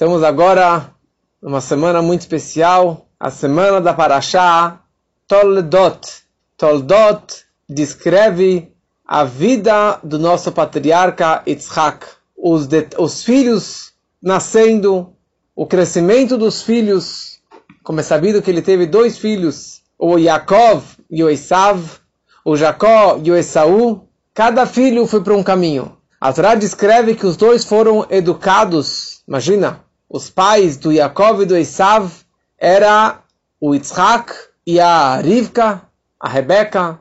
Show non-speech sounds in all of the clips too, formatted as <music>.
Estamos agora numa semana muito especial, a semana da Parashá Toldot. Toldot descreve a vida do nosso patriarca Yitzhak, os, de, os filhos nascendo, o crescimento dos filhos, como é sabido que ele teve dois filhos, o Yaakov e o Esav, o Jacó e o Esaú, cada filho foi para um caminho. A Torá descreve que os dois foram educados, imagina, os pais do Yaakov e do Esav era o Yitzhak e a Rivka, a Rebeca,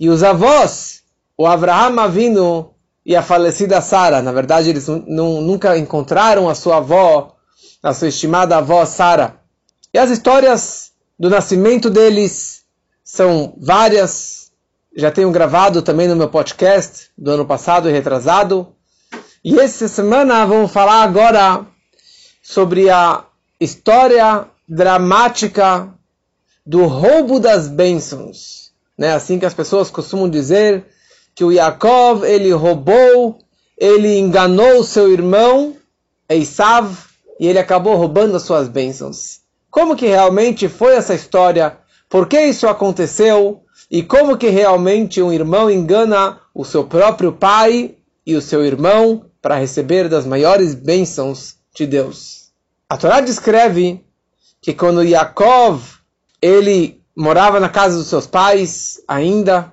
e os avós, o Avraham Avinu e a falecida Sara. Na verdade, eles nunca encontraram a sua avó, a sua estimada avó Sara. E as histórias do nascimento deles são várias. Já tenho gravado também no meu podcast do ano passado e retrasado. E essa semana vamos falar agora sobre a história dramática do roubo das bênçãos. Né? Assim que as pessoas costumam dizer que o Yaakov ele roubou, ele enganou seu irmão Esav e ele acabou roubando as suas bênçãos. Como que realmente foi essa história? Por que isso aconteceu? E como que realmente um irmão engana o seu próprio pai e o seu irmão para receber das maiores bênçãos de Deus? A Torá descreve que quando Yaakov ele morava na casa dos seus pais ainda,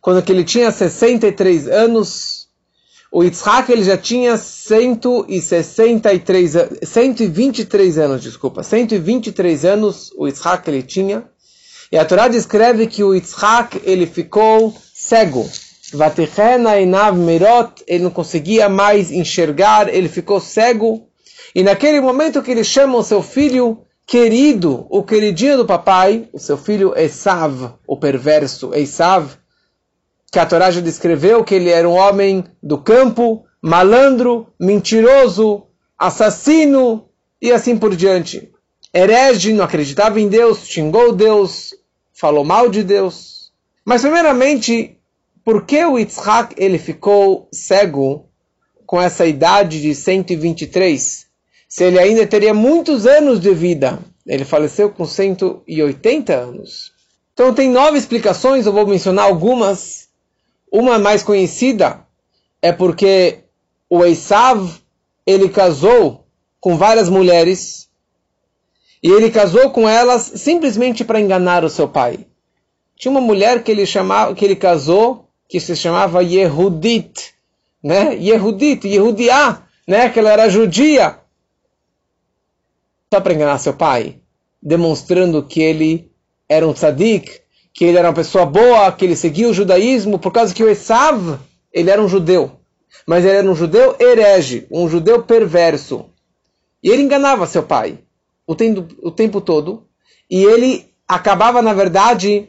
quando que ele tinha 63 anos, o Yitzhak ele já tinha 163 123 anos, desculpa, 123 anos o Yitzhak ele tinha. E a Torá descreve que o Yitzhak ele ficou cego. Ele não conseguia mais enxergar, ele ficou cego. E naquele momento que eles chamam seu filho querido, o queridinho do papai, o seu filho Esav, o perverso Esav, que a Torá já descreveu que ele era um homem do campo, malandro, mentiroso, assassino e assim por diante. Herege, não acreditava em Deus, xingou Deus, falou mal de Deus. Mas primeiramente, por que o Yitzhak ele ficou cego com essa idade de 123? Se ele ainda teria muitos anos de vida. Ele faleceu com 180 anos. Então tem nove explicações, eu vou mencionar algumas. Uma mais conhecida é porque o Esav, ele casou com várias mulheres e ele casou com elas simplesmente para enganar o seu pai. Tinha uma mulher que ele chamava, que ele casou, que se chamava Yehudit, né? Yehudit, Yehudiá, né? Que ela era judia só para enganar seu pai, demonstrando que ele era um tzadik, que ele era uma pessoa boa, que ele seguia o judaísmo, por causa que o Esav, ele era um judeu. Mas ele era um judeu herege, um judeu perverso. E ele enganava seu pai o tempo, o tempo todo. E ele acabava, na verdade,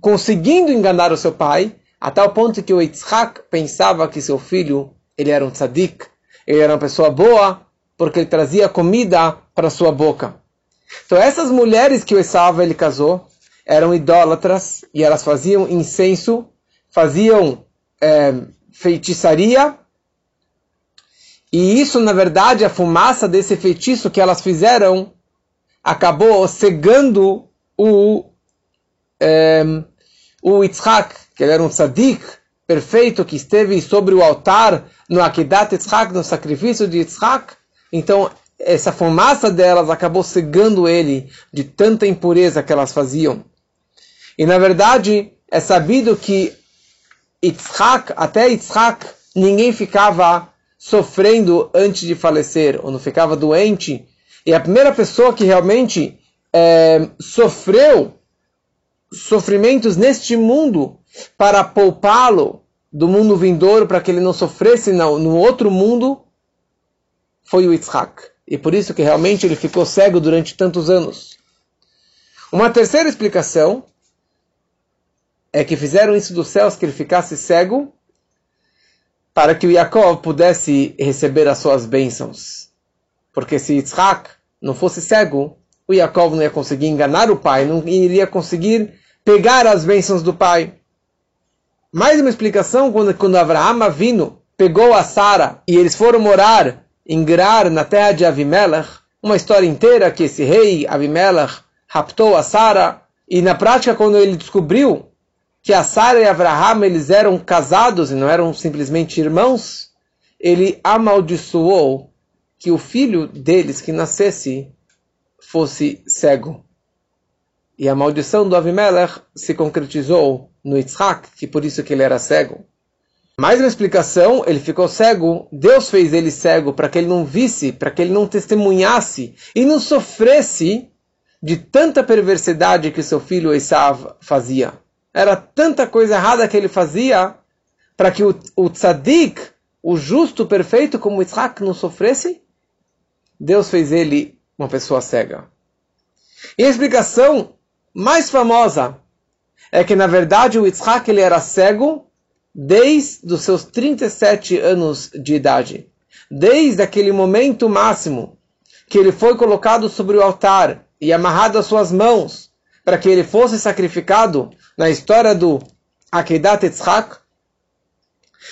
conseguindo enganar o seu pai, até o ponto que o Yitzhak pensava que seu filho ele era um tzadik, ele era uma pessoa boa, porque ele trazia comida para sua boca. Então essas mulheres que o Esav ele casou eram idólatras e elas faziam incenso, faziam é, feitiçaria e isso na verdade a fumaça desse feitiço que elas fizeram acabou cegando o é, o que ele era um tzadik perfeito que esteve sobre o altar no Akedat Yitzhak, no sacrifício de Yitzhak, então, essa fumaça delas acabou cegando ele de tanta impureza que elas faziam. E na verdade, é sabido que Yitzhak, até Yitzhak, ninguém ficava sofrendo antes de falecer, ou não ficava doente. E a primeira pessoa que realmente é, sofreu sofrimentos neste mundo para poupá-lo do mundo vindouro, para que ele não sofresse no, no outro mundo, foi o Yitzhak. E por isso que realmente ele ficou cego durante tantos anos. Uma terceira explicação é que fizeram isso dos céus que ele ficasse cego para que o Yaakov pudesse receber as suas bênçãos. Porque se Yitzhak não fosse cego, o Yaakov não ia conseguir enganar o pai, não iria conseguir pegar as bênçãos do pai. Mais uma explicação, quando, quando Abraham Avino pegou a Sara e eles foram morar em Gerar, na terra de Avimelech, uma história inteira que esse rei Avimelech raptou a Sara, e na prática quando ele descobriu que a Sara e Abraham eles eram casados e não eram simplesmente irmãos, ele amaldiçoou que o filho deles que nascesse fosse cego. E a maldição do Avimelech se concretizou no Yitzhak, que por isso que ele era cego. Mais uma explicação, ele ficou cego, Deus fez ele cego para que ele não visse, para que ele não testemunhasse e não sofresse de tanta perversidade que seu filho Esav fazia. Era tanta coisa errada que ele fazia para que o, o tzadik, o justo perfeito como Yitzhak não sofresse. Deus fez ele uma pessoa cega. E a explicação mais famosa é que na verdade o Yitzhak ele era cego desde os seus 37 anos de idade. Desde aquele momento máximo que ele foi colocado sobre o altar e amarrado às suas mãos para que ele fosse sacrificado na história do Akedat Yitzhak.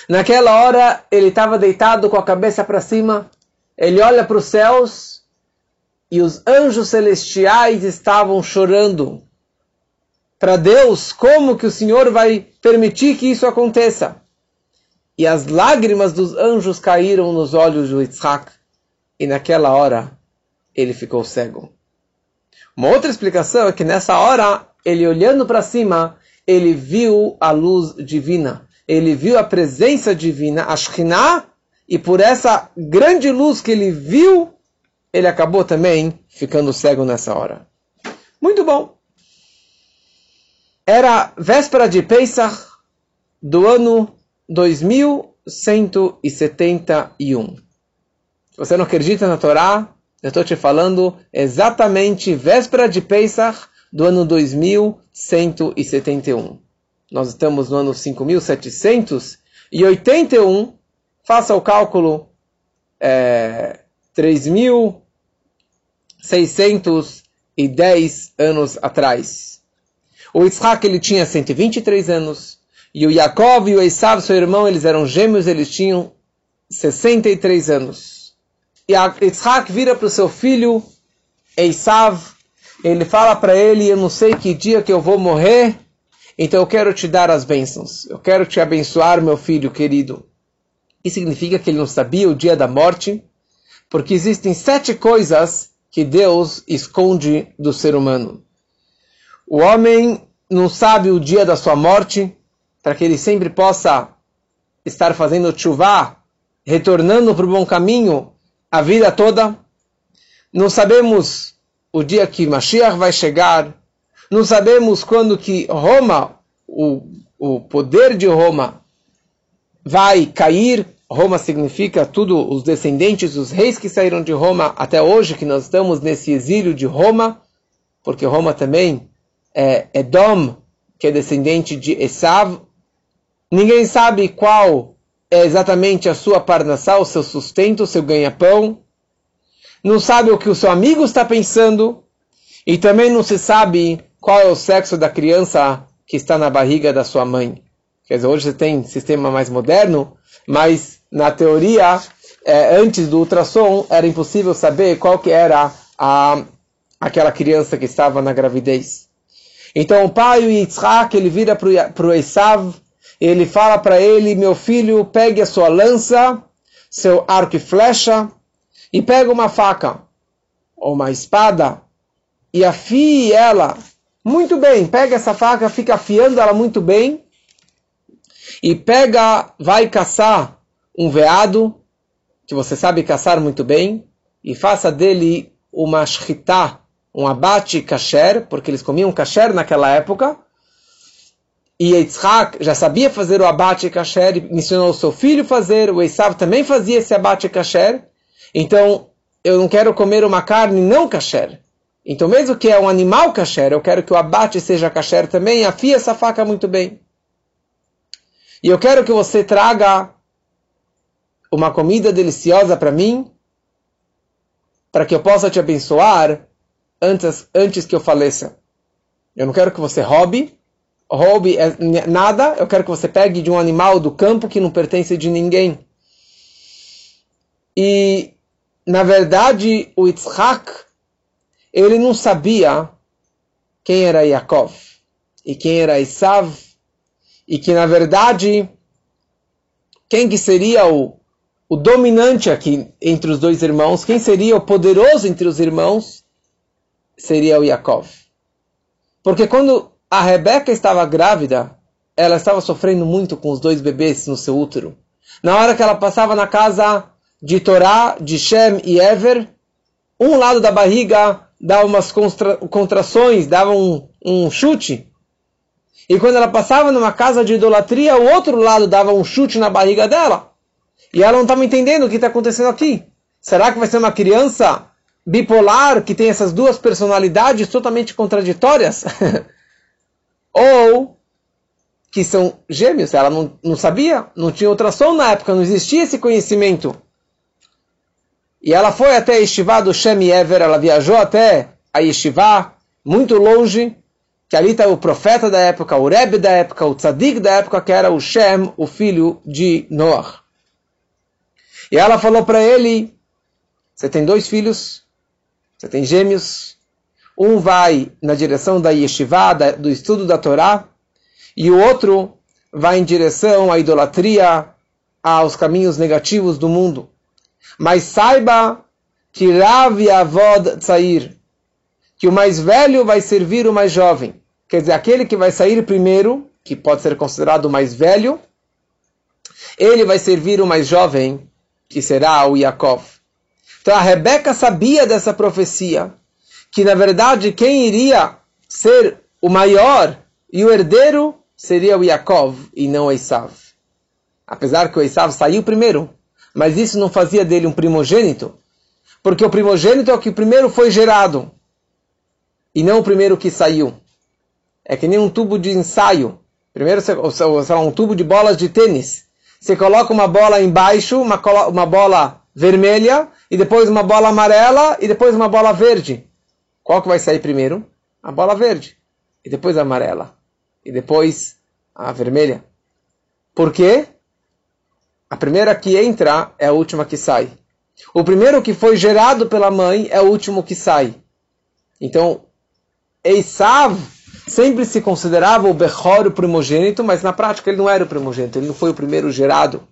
Naquela hora ele estava deitado com a cabeça para cima, ele olha para os céus e os anjos celestiais estavam chorando para Deus como que o Senhor vai permitir que isso aconteça. E as lágrimas dos anjos caíram nos olhos de Yitzhak, e naquela hora ele ficou cego. Uma outra explicação é que nessa hora, ele olhando para cima, ele viu a luz divina. Ele viu a presença divina, a Shekhinah, e por essa grande luz que ele viu, ele acabou também ficando cego nessa hora. Muito bom. Era véspera de Pesach do ano 2171. Se você não acredita na Torá, eu estou te falando exatamente véspera de Pesach do ano 2171. Nós estamos no ano 5781. Faça o cálculo. É, 3.610 anos atrás. O Isaac ele tinha 123 anos. E o Yaakov e o Esav, seu irmão, eles eram gêmeos, eles tinham 63 anos. E Isaac vira para o seu filho, Esav, ele fala para ele, eu não sei que dia que eu vou morrer, então eu quero te dar as bênçãos. Eu quero te abençoar, meu filho querido. Isso significa que ele não sabia o dia da morte, porque existem sete coisas que Deus esconde do ser humano. O homem não sabe o dia da sua morte, para que ele sempre possa estar fazendo chuva, retornando para o bom caminho a vida toda. Não sabemos o dia que Mashiach vai chegar. Não sabemos quando que Roma, o, o poder de Roma, vai cair. Roma significa tudo os descendentes dos reis que saíram de Roma até hoje, que nós estamos nesse exílio de Roma, porque Roma também é Edom, que é descendente de Esav. Ninguém sabe qual é exatamente a sua parnassá, o seu sustento, o seu ganha-pão. Não sabe o que o seu amigo está pensando. E também não se sabe qual é o sexo da criança que está na barriga da sua mãe. Quer dizer, hoje você tem sistema mais moderno, mas na teoria, é, antes do ultrassom, era impossível saber qual que era a, aquela criança que estava na gravidez. Então o pai, o Yitzhak, ele vira para o Esav, ele fala para ele, meu filho, pegue a sua lança, seu arco e flecha, e pega uma faca, ou uma espada, e afie ela muito bem. Pega essa faca, fica afiando ela muito bem, e pega, vai caçar um veado, que você sabe caçar muito bem, e faça dele uma shritá, um abate kasher, porque eles comiam kasher naquela época. E Yitzhak já sabia fazer o abate kasher e ensinou seu filho a fazer. O Esav também fazia esse abate kasher. Então, eu não quero comer uma carne não kasher. Então, mesmo que é um animal kasher, eu quero que o abate seja kasher também. Afia essa faca muito bem. E eu quero que você traga uma comida deliciosa para mim, para que eu possa te abençoar antes, antes que eu faleça. Eu não quero que você roube, roube é nada, eu quero que você pegue de um animal do campo que não pertence de ninguém. E na verdade, o Yitzhak, ele não sabia quem era Yaakov e quem era Isav, e que, na verdade, quem que seria o, o dominante aqui entre os dois irmãos, quem seria o poderoso entre os irmãos, seria o Yaakov. Porque quando a Rebeca estava grávida, ela estava sofrendo muito com os dois bebês no seu útero. Na hora que ela passava na casa de Torá, de Shem e Ever, um lado da barriga dava umas contrações, dava um, um chute. E quando ela passava numa casa de idolatria, o outro lado dava um chute na barriga dela. E ela não estava entendendo o que está acontecendo aqui. Será que vai ser uma criança bipolar que tem essas duas personalidades totalmente contraditórias? <laughs> Ou que são gêmeos? Ela não, não sabia, não tinha ultrassom na época, não existia esse conhecimento. E ela foi até a do Shem Ever, ela viajou até a Yeshiva, muito longe, que ali está o profeta da época, o Rebbe da época, o Tzadik da época, que era o Shem, o filho de Noah. E ela falou para ele, você tem dois filhos, você tem gêmeos, um vai na direção da Yeshiva, do estudo da Torá, e o outro vai em direção à idolatria, aos caminhos negativos do mundo. Mas saiba que Rav Yavod Tzair, que o mais velho vai servir o mais jovem. Quer dizer, aquele que vai sair primeiro, que pode ser considerado o mais velho, ele vai servir o mais jovem, que será o Yaakov. Então a Rebeca sabia dessa profecia, que na verdade quem iria ser o maior e o herdeiro seria o Yaakov e não o Esav. Apesar que o Esav saiu primeiro, mas isso não fazia dele um primogênito, porque o primogênito é o que primeiro foi gerado, e não o primeiro que saiu. É que nem um tubo de ensaio. Primeiro, você, um tubo de bolas de tênis. Você coloca uma bola embaixo, uma, uma bola vermelha, e depois uma bola amarela, e depois uma bola verde. Qual que vai sair primeiro? A bola verde. E depois a amarela. E depois a vermelha. Por quê? A primeira que entra é a última que sai. O primeiro que foi gerado pela mãe é o último que sai. Então, Esav sempre se considerava o Bechor, o primogênito, mas na prática ele não era o primogênito, ele não foi o primeiro gerado.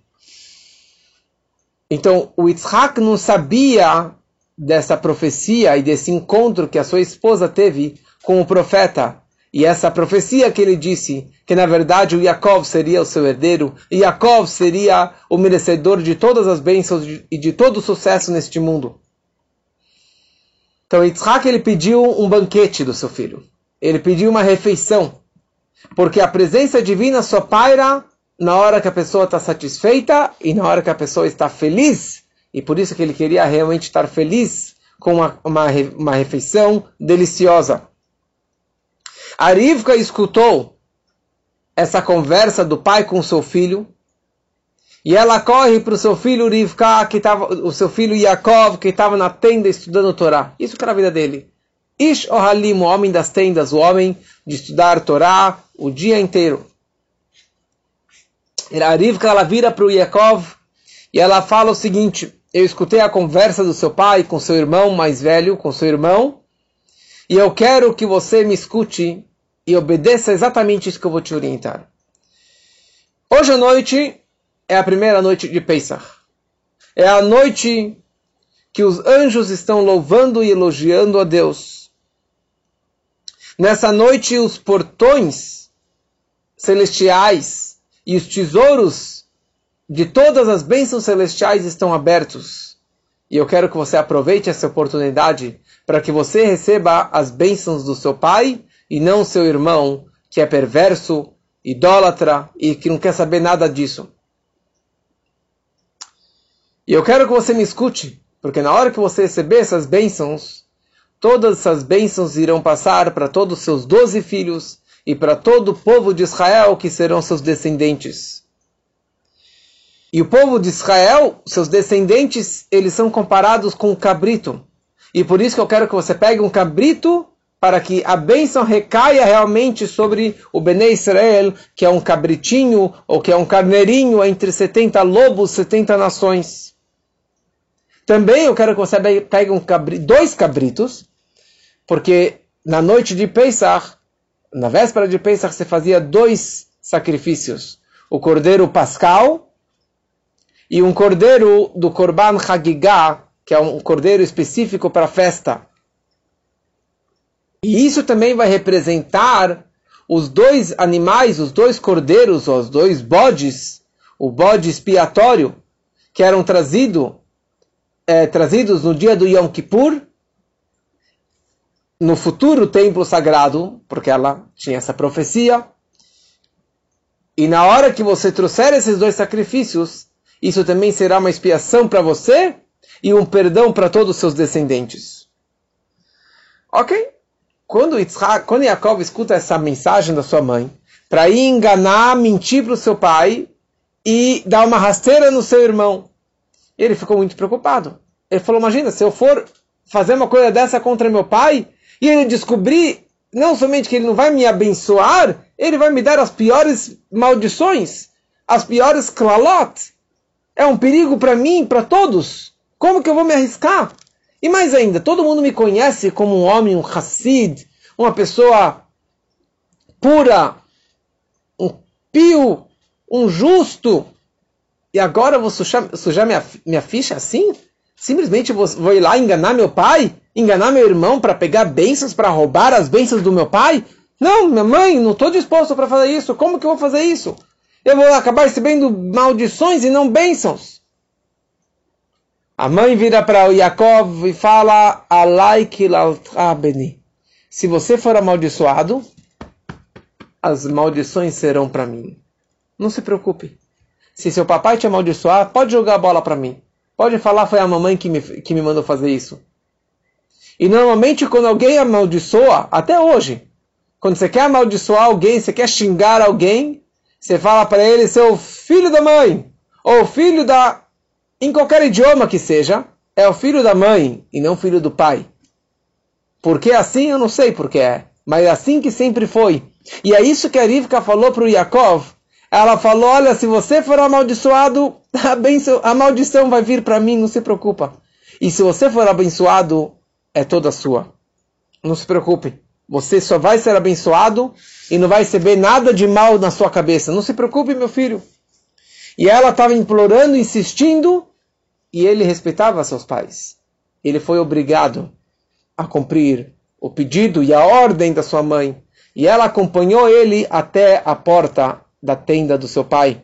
Então, o Yitzhak não sabia dessa profecia e desse encontro que a sua esposa teve com o profeta e essa profecia que ele disse, que na verdade o Yaakov seria o seu herdeiro, e Yaakov seria o merecedor de todas as bênçãos e de todo o sucesso neste mundo. Então Yitzhak ele pediu um banquete do seu filho. Ele pediu uma refeição. Porque a presença divina só paira na hora que a pessoa está satisfeita e na hora que a pessoa está feliz. E por isso que ele queria realmente estar feliz com uma, uma, uma refeição deliciosa. A Rivka escutou essa conversa do pai com seu filho e ela corre para o seu filho Rivka, que tava, o seu filho Yaakov, que estava na tenda estudando Torá. Isso que era a vida dele. Ish Ohalim, o homem das tendas, o homem de estudar Torá o dia inteiro. A Rivka ela vira para o Yaakov e ela fala o seguinte: Eu escutei a conversa do seu pai com seu irmão mais velho, com seu irmão, e eu quero que você me escute e obedeça exatamente isso que eu vou te orientar. Hoje à noite é a primeira noite de Pesach. É a noite que os anjos estão louvando e elogiando a Deus. Nessa noite, os portões celestiais e os tesouros de todas as bênçãos celestiais estão abertos. E eu quero que você aproveite essa oportunidade para que você receba as bênçãos do seu Pai e não seu irmão que é perverso, idólatra e que não quer saber nada disso. E eu quero que você me escute, porque na hora que você receber essas bênçãos, todas essas bênçãos irão passar para todos os seus doze filhos e para todo o povo de Israel que serão seus descendentes. E o povo de Israel, seus descendentes, eles são comparados com um cabrito. E por isso que eu quero que você pegue um cabrito para que a bênção recaia realmente sobre o Bnei Israel, que é um cabritinho ou que é um carneirinho entre 70 lobos, 70 nações. Também eu quero que você pegue um cabri, dois cabritos, porque na noite de Pesach, na véspera de Pesach, você fazia dois sacrifícios. O cordeiro pascal e um cordeiro do Korban Hagigah, que é um cordeiro específico para a festa. E isso também vai representar os dois animais, os dois cordeiros, os dois bodes, o bode expiatório, que eram trazido é, trazidos no dia do Yom Kippur, no futuro templo sagrado, porque ela tinha essa profecia. E na hora que você trouxer esses dois sacrifícios, isso também será uma expiação para você e um perdão para todos os seus descendentes. Ok? Quando, Yitzhak, quando Yaakov escuta essa mensagem da sua mãe, para enganar, mentir para o seu pai e dar uma rasteira no seu irmão, ele ficou muito preocupado. Ele falou: Imagina, se eu for fazer uma coisa dessa contra meu pai e ele descobrir não somente que ele não vai me abençoar, ele vai me dar as piores maldições, as piores klalot. É um perigo para mim, para todos. Como que eu vou me arriscar? E mais ainda, todo mundo me conhece como um homem, um Hassid, uma pessoa pura, um pio, um justo. E agora eu vou sujar, sujar minha, minha ficha assim? Simplesmente vou, vou ir lá enganar meu pai? Enganar meu irmão para pegar bênçãos, para roubar as bênçãos do meu pai? Não, minha mãe, não estou disposto para fazer isso. Como que eu vou fazer isso? Eu vou acabar recebendo maldições e não bênçãos. A mãe vira para o Yaakov e fala: Se você for amaldiçoado, as maldições serão para mim. Não se preocupe. Se seu papai te amaldiçoar, pode jogar a bola para mim. Pode falar, foi a mamãe que me, que me mandou fazer isso. E normalmente quando alguém amaldiçoa, até hoje, quando você quer amaldiçoar alguém, você quer xingar alguém, você fala para ele, seu filho da mãe, ou filho da. em qualquer idioma que seja, é o filho da mãe e não filho do pai. Por que assim? Eu não sei por que é. Mas é assim que sempre foi. E é isso que a Rivka falou para o Yaakov ela falou: Olha, se você for amaldiçoado, <laughs> a, benção, a maldição vai vir para mim, não se preocupa. E se você for abençoado, é toda sua. Não se preocupe. Você só vai ser abençoado e não vai receber nada de mal na sua cabeça. Não se preocupe, meu filho. E ela estava implorando, insistindo, e ele respeitava seus pais. Ele foi obrigado a cumprir o pedido e a ordem da sua mãe. E ela acompanhou ele até a porta da tenda do seu pai.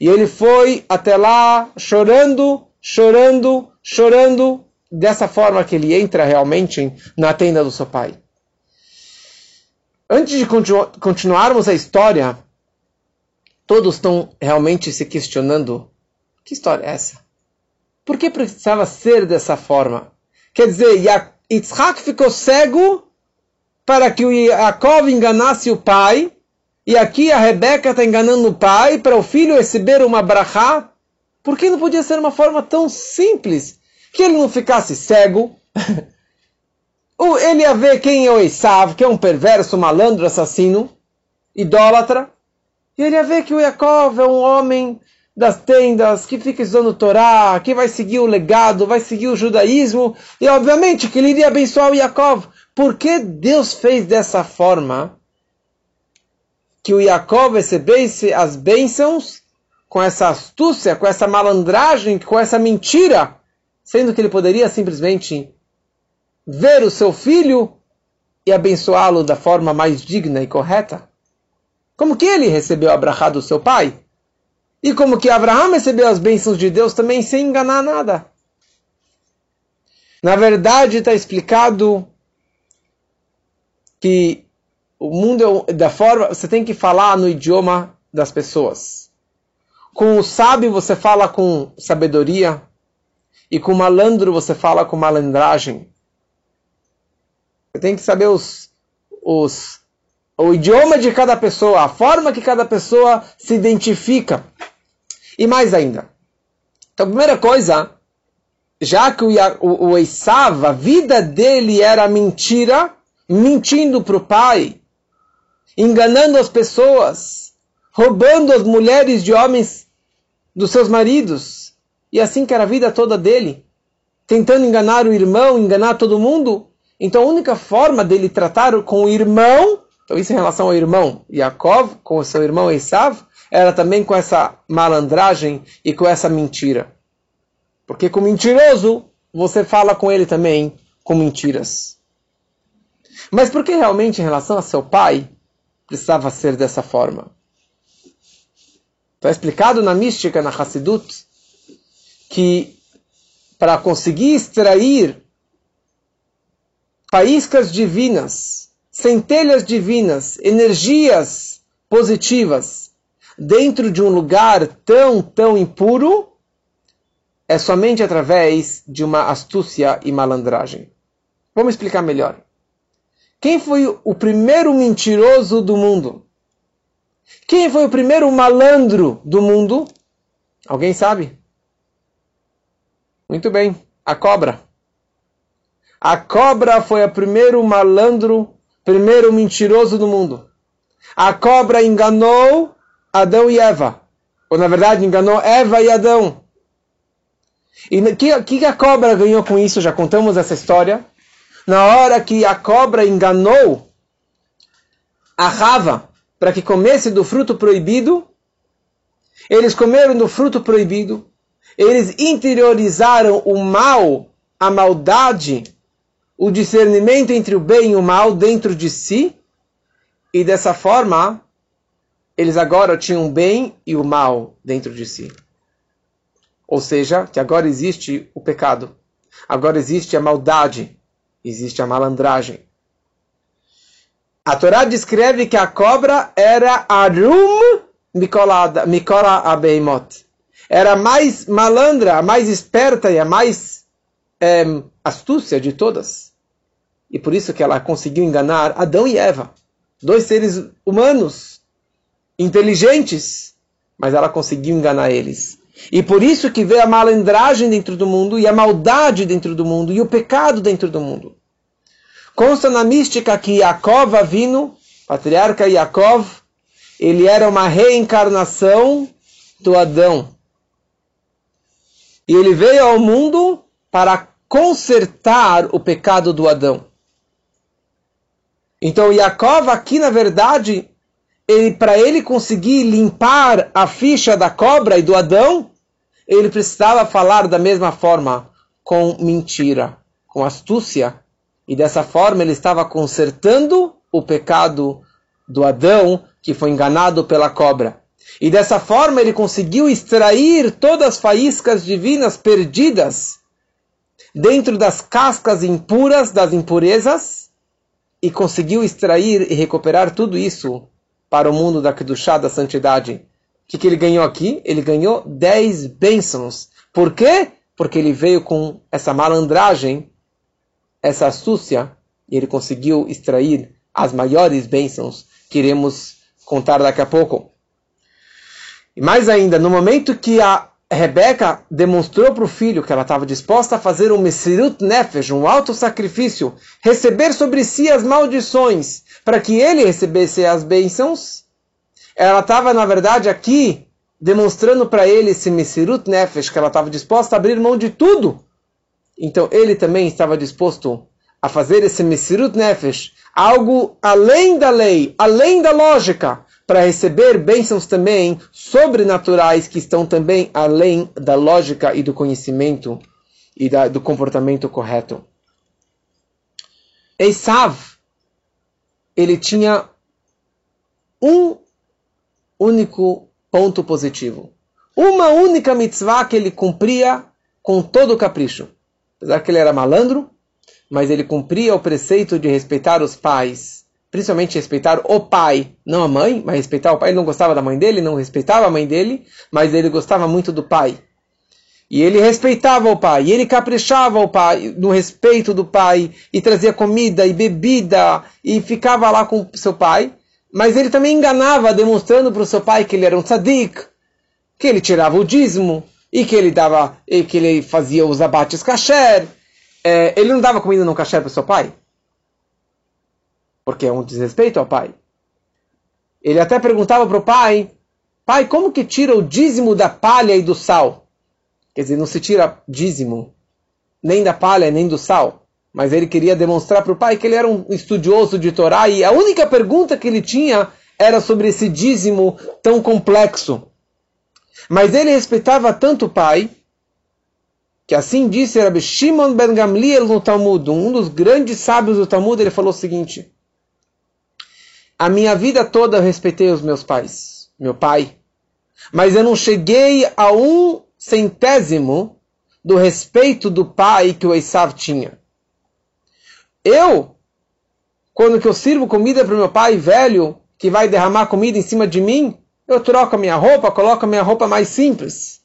E ele foi até lá chorando, chorando, chorando, dessa forma que ele entra realmente na tenda do seu pai. Antes de continu continuarmos a história, todos estão realmente se questionando: que história é essa? Por que precisava ser dessa forma? Quer dizer, Yitzhak ficou cego para que o Yaakov enganasse o pai e aqui a Rebeca está enganando o pai para o filho receber uma brachá. Por que não podia ser uma forma tão simples? Que ele não ficasse cego. ele ia ver quem é o Esav, que é um perverso, malandro, assassino, idólatra. E ele ia ver que o Yaakov é um homem das tendas, que fica estudando Torá, que vai seguir o legado, vai seguir o judaísmo. E obviamente que ele iria abençoar o Yaakov. Por que Deus fez dessa forma? que o Jacob recebesse as bênçãos com essa astúcia, com essa malandragem, com essa mentira, sendo que ele poderia simplesmente ver o seu filho e abençoá-lo da forma mais digna e correta? Como que ele recebeu a brachá do seu pai? E como que Abraão recebeu as bênçãos de Deus também sem enganar nada? Na verdade, está explicado que o mundo é da forma, você tem que falar no idioma das pessoas. Com o sábio você fala com sabedoria e com malandro você fala com malandragem. Você tem que saber os, os, o idioma de cada pessoa, a forma que cada pessoa se identifica. E mais ainda. Então, a primeira coisa, já que o, o, o Esav, a vida dele era mentira, mentindo para o pai, enganando as pessoas, roubando as mulheres de homens dos seus maridos. E assim que era a vida toda dele. tentando enganar o irmão, enganar todo mundo. Então a única forma dele tratar com o irmão, então isso em relação ao irmão Yaakov, com o seu irmão Esav, era também com essa malandragem e com essa mentira. Porque com mentiroso, você fala com ele também com mentiras. Mas por que realmente em relação a seu pai precisava ser dessa forma? Está explicado na mística, na Hassidut, que para conseguir extrair faíscas divinas, centelhas divinas, energias positivas dentro de um lugar tão, tão impuro, é somente através de uma astúcia e malandragem. Vamos explicar melhor. Quem foi o primeiro mentiroso do mundo? Quem foi o primeiro malandro do mundo? Alguém sabe? Muito bem, a cobra. A cobra foi o primeiro malandro, primeiro mentiroso do mundo. A cobra enganou Adão e Eva. Ou na verdade enganou Eva e Adão. E o que, que a cobra ganhou com isso? Já contamos essa história. Na hora que a cobra enganou a Rava, para que comesse do fruto proibido, eles comeram do fruto proibido, eles interiorizaram o mal, a maldade, o discernimento entre o bem e o mal dentro de si, e dessa forma, eles agora tinham o bem e o mal dentro de si. Ou seja, que agora existe o pecado, agora existe a maldade, existe a malandragem. A Torá descreve que a cobra era Arum Mikola Abeimot. Era a mais malandra, a mais esperta e a mais é, astúcia de todas. E por isso que ela conseguiu enganar Adão e Eva. Dois seres humanos, inteligentes, mas ela conseguiu enganar eles. E por isso que veio a malandragem dentro do mundo, e a maldade dentro do mundo, e o pecado dentro do mundo. Consta na mística que Yaakov Avino, patriarca Yaakov, ele era uma reencarnação do Adão. E ele veio ao mundo para consertar o pecado do Adão. Então Yaakov aqui, na verdade, ele, para ele conseguir limpar a ficha da cobra e do Adão, ele precisava falar da mesma forma, com mentira, com astúcia, e dessa forma ele estava consertando o pecado do Adão, que foi enganado pela cobra. E dessa forma ele conseguiu extrair todas as faíscas divinas perdidas dentro das cascas impuras das impurezas e conseguiu extrair e recuperar tudo isso para o mundo da Kedushá, da santidade. O que, que ele ganhou aqui? Ele ganhou 10 bênçãos. Por quê? Porque ele veio com essa malandragem essa astúcia, e ele conseguiu extrair as maiores bênçãos que iremos contar daqui a pouco. E mais ainda, no momento que a Rebeca demonstrou para o filho que ela estava disposta a fazer um Mesirut Nefesh, um alto sacrifício, receber sobre si as maldições, para que ele recebesse as bênçãos, ela estava, na verdade, aqui demonstrando para ele esse Mesirut Nefesh, que ela estava disposta a abrir mão de tudo. Então ele também estava disposto a fazer esse Mesirut Nefesh, algo além da lei, além da lógica, para receber bênçãos também sobrenaturais que estão também além da lógica e do conhecimento e da, do comportamento correto. Esav, ele tinha um único ponto positivo. Uma única mitzvah que ele cumpria com todo o capricho. Apesar que ele era malandro, mas ele cumpria o preceito de respeitar os pais, principalmente respeitar o pai, não a mãe, mas respeitar o pai. Ele não gostava da mãe dele, não respeitava a mãe dele, mas ele gostava muito do pai. E ele respeitava o pai, e ele caprichava o pai, no respeito do pai, e trazia comida e bebida, e ficava lá com seu pai. Mas ele também enganava, demonstrando para o seu pai que ele era um tzadik, que ele tirava o dízimo, e que ele dava, e que ele fazia os abates kasher. É, ele não dava comida no kasher para o seu pai? Porque é um desrespeito ao pai. Ele até perguntava para o pai, pai, como que tira o dízimo da palha e do sal? Quer dizer, não se tira dízimo nem da palha, nem do sal. Mas ele queria demonstrar para o pai que ele era um estudioso de Torá e a única pergunta que ele tinha era sobre esse dízimo tão complexo. Mas ele respeitava tanto o pai, que assim disse Rabbi Shimon ben Gamliel no Talmud, um dos grandes sábios do Talmud, ele falou o seguinte: A minha vida toda eu respeitei os meus pais, meu pai, mas eu não cheguei a um centésimo do respeito do pai que o Esav tinha. Eu, quando que eu sirvo comida para o meu pai velho, que vai derramar comida em cima de mim, eu troco a minha roupa, coloco a minha roupa mais simples.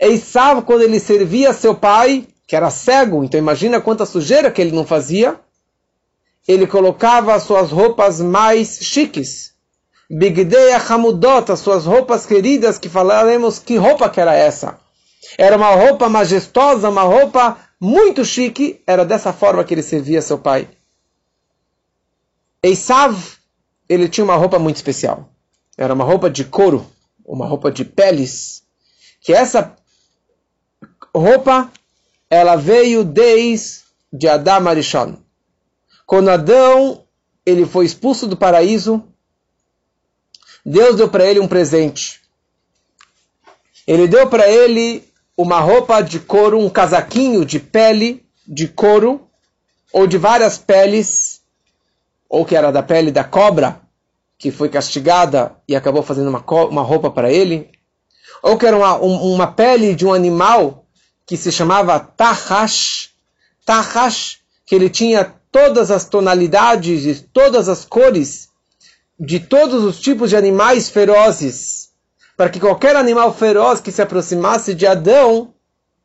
Esav, quando ele servia seu pai, que era cego, então imagina quanta sujeira que ele não fazia, ele colocava as suas roupas mais chiques. Bigdei Hamudot, as suas roupas queridas, que falaremos que roupa que era essa. Era uma roupa majestosa, uma roupa muito chique. Era dessa forma que ele servia seu pai. Esav, ele tinha uma roupa muito especial. Era uma roupa de couro, uma roupa de peles. Que essa roupa, ela veio desde Adão Arishon. Quando Adão ele foi expulso do paraíso, Deus deu para ele um presente. Ele deu para ele uma roupa de couro, um casaquinho de pele de couro, ou de várias peles, ou que era da pele da cobra, que foi castigada e acabou fazendo uma, uma roupa para ele, ou que era uma, uma pele de um animal que se chamava Tahash, Tahash, que ele tinha todas as tonalidades e todas as cores de todos os tipos de animais ferozes, para que qualquer animal feroz que se aproximasse de Adão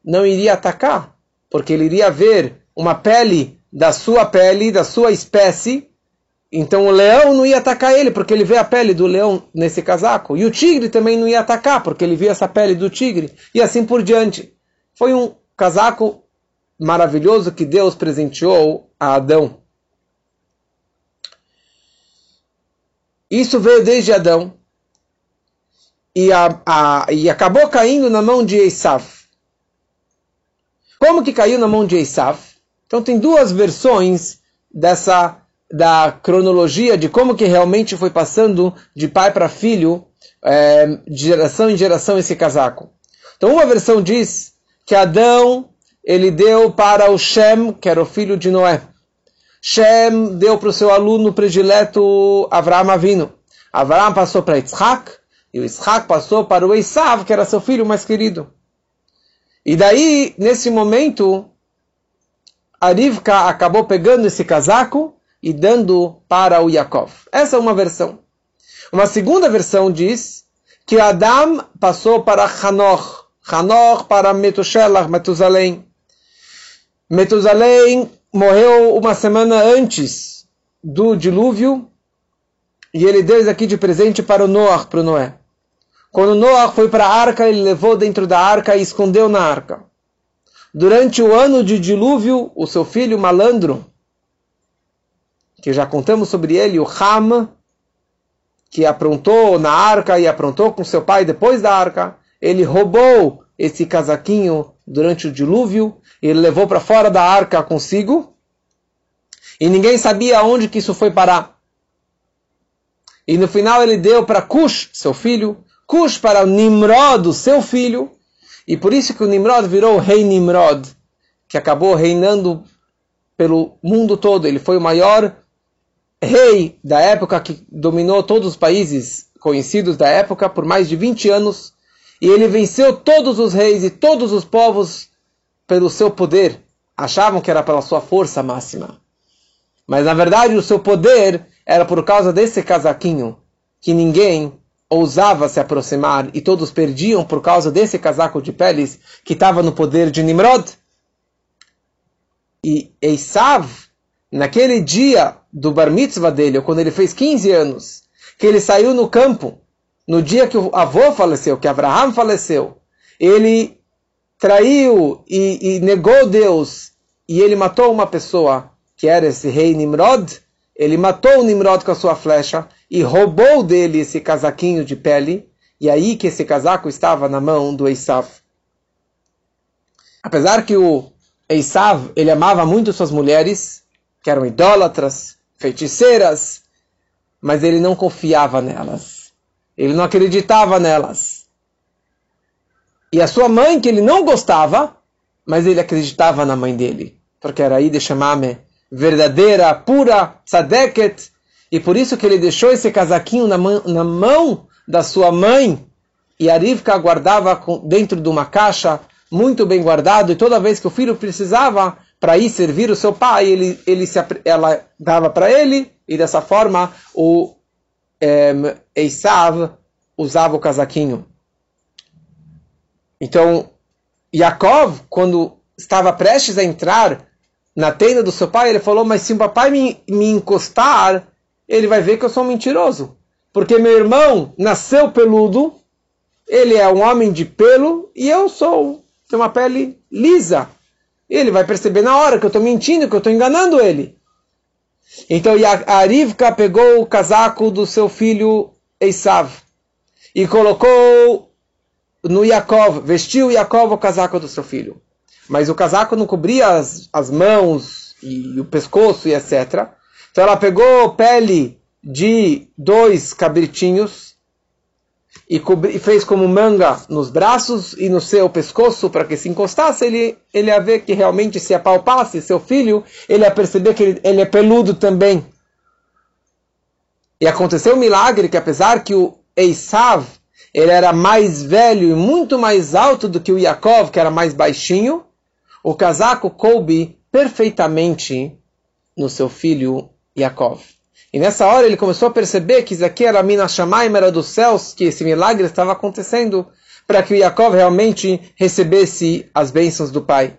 não iria atacar, porque ele iria ver uma pele da sua pele, da sua espécie, então o leão não ia atacar ele, porque ele vê a pele do leão nesse casaco. E o tigre também não ia atacar, porque ele via essa pele do tigre. E assim por diante. Foi um casaco maravilhoso que Deus presenteou a Adão. Isso veio desde Adão e, a, a, e acabou caindo na mão de Esav. Como que caiu na mão de Esav? Então tem duas versões dessa da cronologia de como que realmente foi passando de pai para filho, é, de geração em geração esse casaco. Então uma versão diz que Adão ele deu para o Shem, que era o filho de Noé. Shem deu para o seu aluno predileto Avraham Avino. Avraham passou para Yitzhak, e o Yitzhak passou para o Esav, que era seu filho mais querido. E daí, nesse momento, a Rivka acabou pegando esse casaco e dando para o Yaakov. Essa é uma versão. Uma segunda versão diz que Adam passou para Hanor, Hanor para Metushelach, Metusalém. Metusalém morreu uma semana antes do dilúvio e ele deu isso aqui de presente para o Noah, para o Noé. Quando Noah foi para a arca, ele levou dentro da arca e escondeu na arca. Durante o ano de dilúvio, o seu filho malandro, que já contamos sobre ele, o Ham, que aprontou na arca e aprontou com seu pai depois da arca, ele roubou esse casaquinho durante o dilúvio ele levou para fora da arca consigo, e ninguém sabia onde que isso foi parar. E no final ele deu para Cush, seu filho, Cush para Nimrod, seu filho, e por isso que o Nimrod virou o rei Nimrod, que acabou reinando pelo mundo todo. Ele foi o maior rei da época que dominou todos os países conhecidos da época por mais de 20 anos. E ele venceu todos os reis e todos os povos pelo seu poder, achavam que era pela sua força máxima. Mas na verdade o seu poder era por causa desse casaquinho que ninguém ousava se aproximar e todos perdiam por causa desse casaco de peles que estava no poder de Nimrod. E Esav, naquele dia do bar mitzvah dele, quando ele fez 15 anos, que ele saiu no campo, no dia que o avô faleceu, que Abraham faleceu, ele traiu e, e negou Deus e ele matou uma pessoa, que era esse rei Nimrod, ele matou o Nimrod com a sua flecha e roubou dele esse casaquinho de pele, e aí que esse casaco estava na mão do Esav. Apesar que o Esav, ele amava muito suas mulheres, que eram idólatras, feiticeiras, mas ele não confiava nelas. Ele não acreditava nelas. E a sua mãe, que ele não gostava, mas ele acreditava na mãe dele, porque era aí de chamar-me verdadeira, pura, tzadeket, e por isso que ele deixou esse casaquinho na mão, na mão da sua mãe, e a Rivka guardava dentro de uma caixa, muito bem guardado, e toda vez que o filho precisava para ir servir o seu pai, ele, ele se, ela dava para ele, e dessa forma o é, Esav usava o casaquinho. Então, Yaakov, quando estava prestes a entrar na tenda do seu pai, ele falou: Mas se o papai me, me encostar, ele vai ver que eu sou um mentiroso. Porque meu irmão nasceu peludo, ele é um homem de pelo e eu sou, tenho uma pele lisa. Ele vai perceber na hora que eu estou mentindo, que eu estou enganando ele. Então a Rivka pegou o casaco do seu filho Esav e colocou no Yaakov, vestiu Yaakov o casaco do seu filho. Mas o casaco não cobria as, as mãos e o pescoço e etc. Então ela pegou pele de dois cabritinhos e, cobri, e fez como manga nos braços e no seu pescoço para que se encostasse, ele, ele ia ver que realmente se apalpasse seu filho, ele ia perceber que ele, ele é peludo também. E aconteceu um milagre que apesar que o Eisav ele era mais velho e muito mais alto do que o Yaakov, que era mais baixinho, o casaco coube perfeitamente no seu filho Yaakov. E nessa hora ele começou a perceber que aqui era a mina Shamaim, era dos céus, que esse milagre estava acontecendo para que o Yaakov realmente recebesse as bênçãos do pai.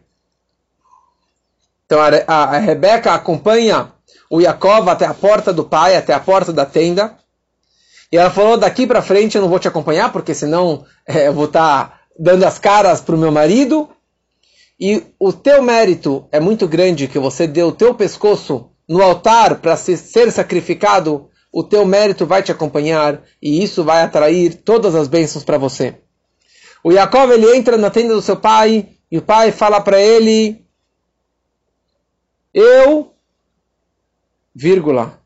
Então a, a, a Rebeca acompanha o Yaakov até a porta do pai, até a porta da tenda. E ela falou: daqui para frente eu não vou te acompanhar, porque senão é, eu vou estar tá dando as caras para o meu marido. E o teu mérito é muito grande que você deu o teu pescoço no altar para ser sacrificado, o teu mérito vai te acompanhar e isso vai atrair todas as bênçãos para você. O Yaakov ele entra na tenda do seu pai e o pai fala para ele: Eu, vírgula,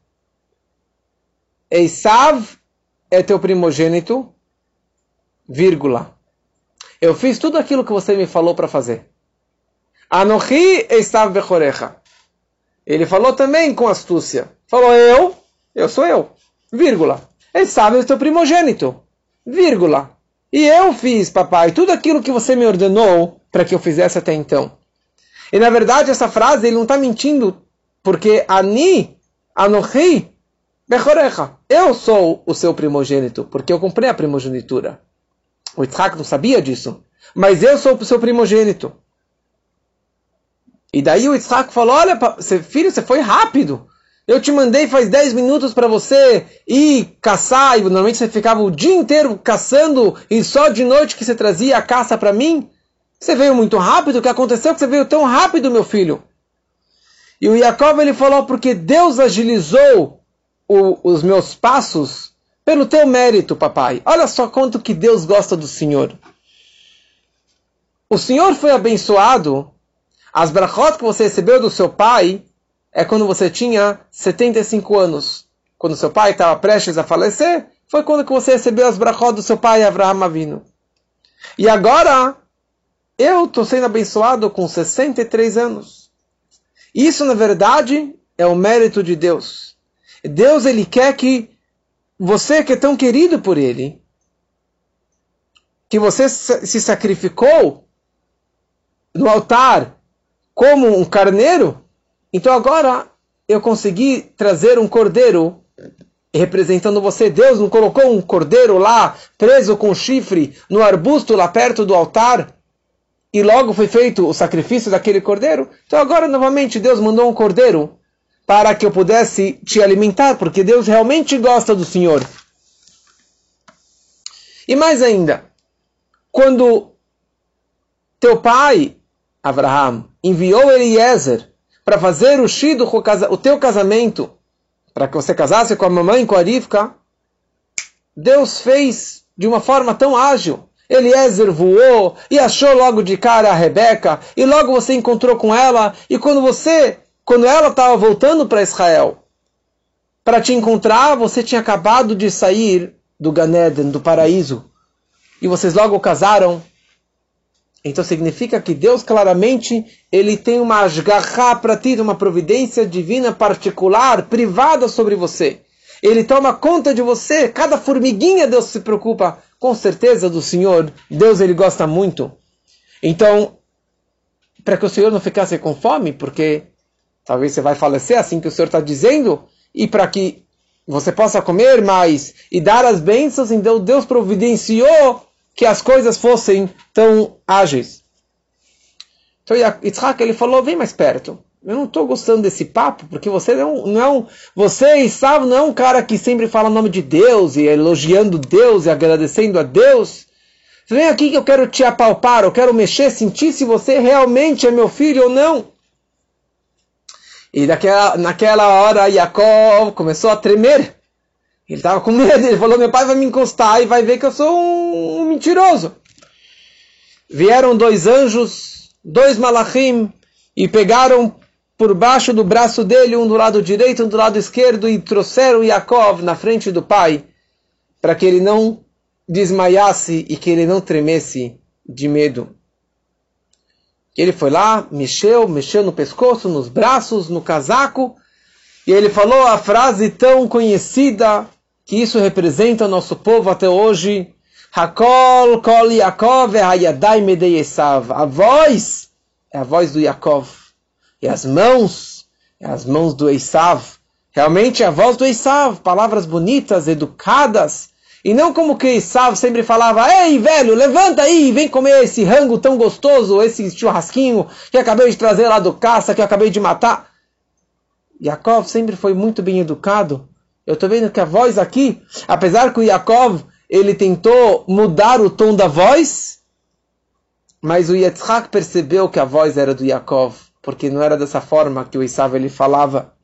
Eisav é teu primogênito, vírgula. Eu fiz tudo aquilo que você me falou para fazer. Anochi Eisav bechorecha. Ele falou também com astúcia. Falou, eu, eu sou eu, vírgula. Sabe o teu primogênito, vírgula. E eu fiz, papai, tudo aquilo que você me ordenou para que eu fizesse até então. E na verdade essa frase ele não está mentindo, porque Ani, Anohi, Bechorecha, eu sou o seu primogênito, porque eu comprei a primogenitura. O Yitzhak não sabia disso, mas eu sou o seu primogênito. E daí o Isaac falou: Olha, filho, você foi rápido. Eu te mandei faz 10 minutos para você ir caçar, e normalmente você ficava o dia inteiro caçando, e só de noite que você trazia a caça para mim. Você veio muito rápido, o que aconteceu que você veio tão rápido, meu filho? E o Jacob ele falou: Porque Deus agilizou o, os meus passos pelo teu mérito, papai. Olha só quanto que Deus gosta do Senhor. O Senhor foi abençoado as brachot que você recebeu do seu pai é quando você tinha 75 anos. Quando seu pai estava prestes a falecer, foi quando que você recebeu as brachot do seu pai Avraham Avinu. E agora, eu estou sendo abençoado com 63 anos. Isso, na verdade, é o mérito de Deus. Deus, ele quer que você que é tão querido por ele, que você se sacrificou no altar como um carneiro, então agora eu consegui trazer um cordeiro representando você. Deus não colocou um cordeiro lá, preso com chifre, no arbusto lá perto do altar, e logo foi feito o sacrifício daquele cordeiro. Então agora novamente Deus mandou um cordeiro para que eu pudesse te alimentar, porque Deus realmente gosta do Senhor. E mais ainda, quando teu pai, Abraham, enviou Eliezer para fazer o o teu casamento, para que você casasse com a mamãe, com a Deus fez de uma forma tão ágil. Eliezer voou e achou logo de cara a Rebeca, e logo você encontrou com ela, e quando você, quando ela estava voltando para Israel, para te encontrar, você tinha acabado de sair do Ganeden, do paraíso, e vocês logo casaram. Então significa que Deus claramente ele tem uma asgarra para ti, uma providência divina particular, privada sobre você. Ele toma conta de você, cada formiguinha Deus se preocupa com certeza do Senhor, Deus ele gosta muito. Então, para que o Senhor não ficasse com fome, porque talvez você vai falecer assim que o Senhor está dizendo, e para que você possa comer mais e dar as bênçãos, então Deus providenciou que as coisas fossem tão ágeis. Então Yitzhak ele falou, vem mais perto. Eu não estou gostando desse papo, porque você não, não é você, Isav, não é um cara que sempre fala o nome de Deus e elogiando Deus e agradecendo a Deus. Vem aqui que eu quero te apalpar, eu quero mexer, sentir se você realmente é meu filho ou não. E daquela, naquela hora, Jacob começou a tremer. Ele estava com medo, ele falou: Meu pai vai me encostar e vai ver que eu sou um, um mentiroso. Vieram dois anjos, dois malachim, e pegaram por baixo do braço dele, um do lado direito, um do lado esquerdo, e trouxeram Yaakov na frente do pai, para que ele não desmaiasse e que ele não tremesse de medo. Ele foi lá, mexeu, mexeu no pescoço, nos braços, no casaco, e ele falou a frase tão conhecida que isso representa o nosso povo até hoje. Hakol kol Yaakov hayadai medei A voz é a voz do Yaakov. E as mãos, é as mãos do Esav. Realmente é a voz do Esav, palavras bonitas, educadas. E não como que Esav sempre falava, ei velho, levanta aí, vem comer esse rango tão gostoso, esse churrasquinho que acabei de trazer lá do caça, que eu acabei de matar. Yaakov sempre foi muito bem educado. Eu estou vendo que a voz aqui, apesar que o Yaakov ele tentou mudar o tom da voz, mas o Yitzhak percebeu que a voz era do Yaakov porque não era dessa forma que o Isav ele falava.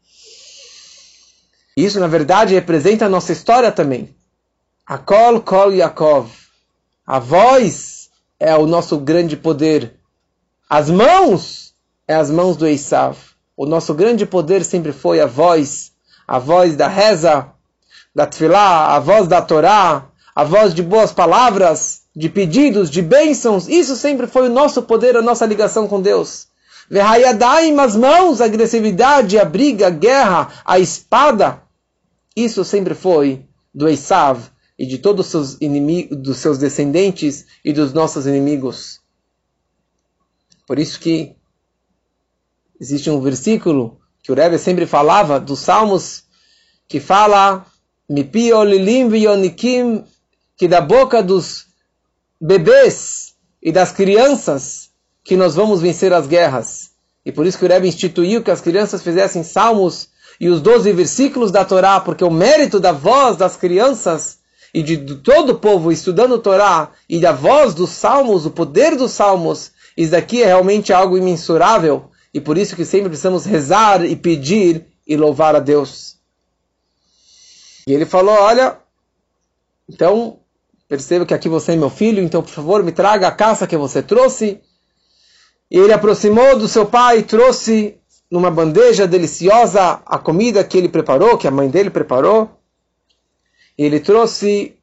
Isso, na verdade, representa a nossa história também. Akol Kol Yaakov. A voz é o nosso grande poder. As mãos é as mãos do Isav. O nosso grande poder sempre foi a voz, a voz da reza, da tefilá, a voz da Torá, a voz de boas palavras, de pedidos, de bênçãos. Isso sempre foi o nosso poder, a nossa ligação com Deus. Verraiadaim, as mãos, a agressividade, a briga, a guerra, a espada. Isso sempre foi do Esav e de todos os seus inimigos, dos seus descendentes e dos nossos inimigos. Por isso que existe um versículo que o Rebbe sempre falava dos Salmos que fala Mipio lilim vionikim que da boca dos bebês e das crianças que nós vamos vencer as guerras. E por isso que o Rebbe instituiu que as crianças fizessem salmos e os 12 versículos da Torá, porque o mérito da voz das crianças e de, de todo o povo estudando a Torá e da voz dos salmos, o poder dos salmos, isso daqui é realmente algo imensurável. E por isso que sempre precisamos rezar e pedir e louvar a Deus. E ele falou: Olha, então perceba que aqui você é meu filho, então por favor me traga a caça que você trouxe e ele aproximou do seu pai e trouxe numa bandeja deliciosa a comida que ele preparou, que a mãe dele preparou. E ele trouxe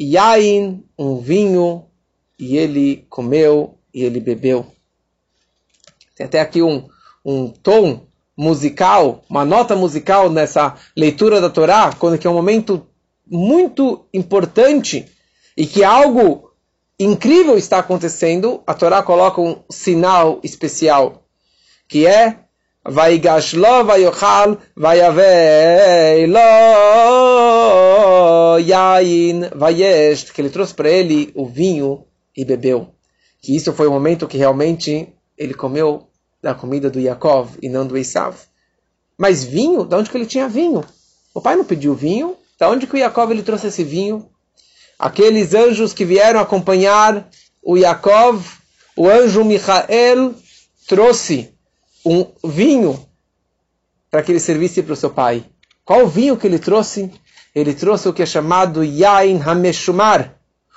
yain, um vinho, e ele comeu e ele bebeu. Tem até aqui um, um tom musical, uma nota musical nessa leitura da Torá, quando que é um momento muito importante e que algo incrível está acontecendo, a Torá coloca um sinal especial, que é Vaigash vayochal vayavei lo yain vayesht, que ele trouxe para ele o vinho e bebeu. Que isso foi o momento que realmente ele comeu da comida do Yaakov e não do Esav. Mas vinho? De onde que ele tinha vinho? O pai não pediu vinho. Da onde que o Yaakov ele trouxe esse vinho? aqueles anjos que vieram acompanhar o Yaakov, o anjo Michael trouxe um vinho para que ele servisse para o seu pai. Qual vinho que ele trouxe? Ele trouxe o que é chamado Yain Hameshumar,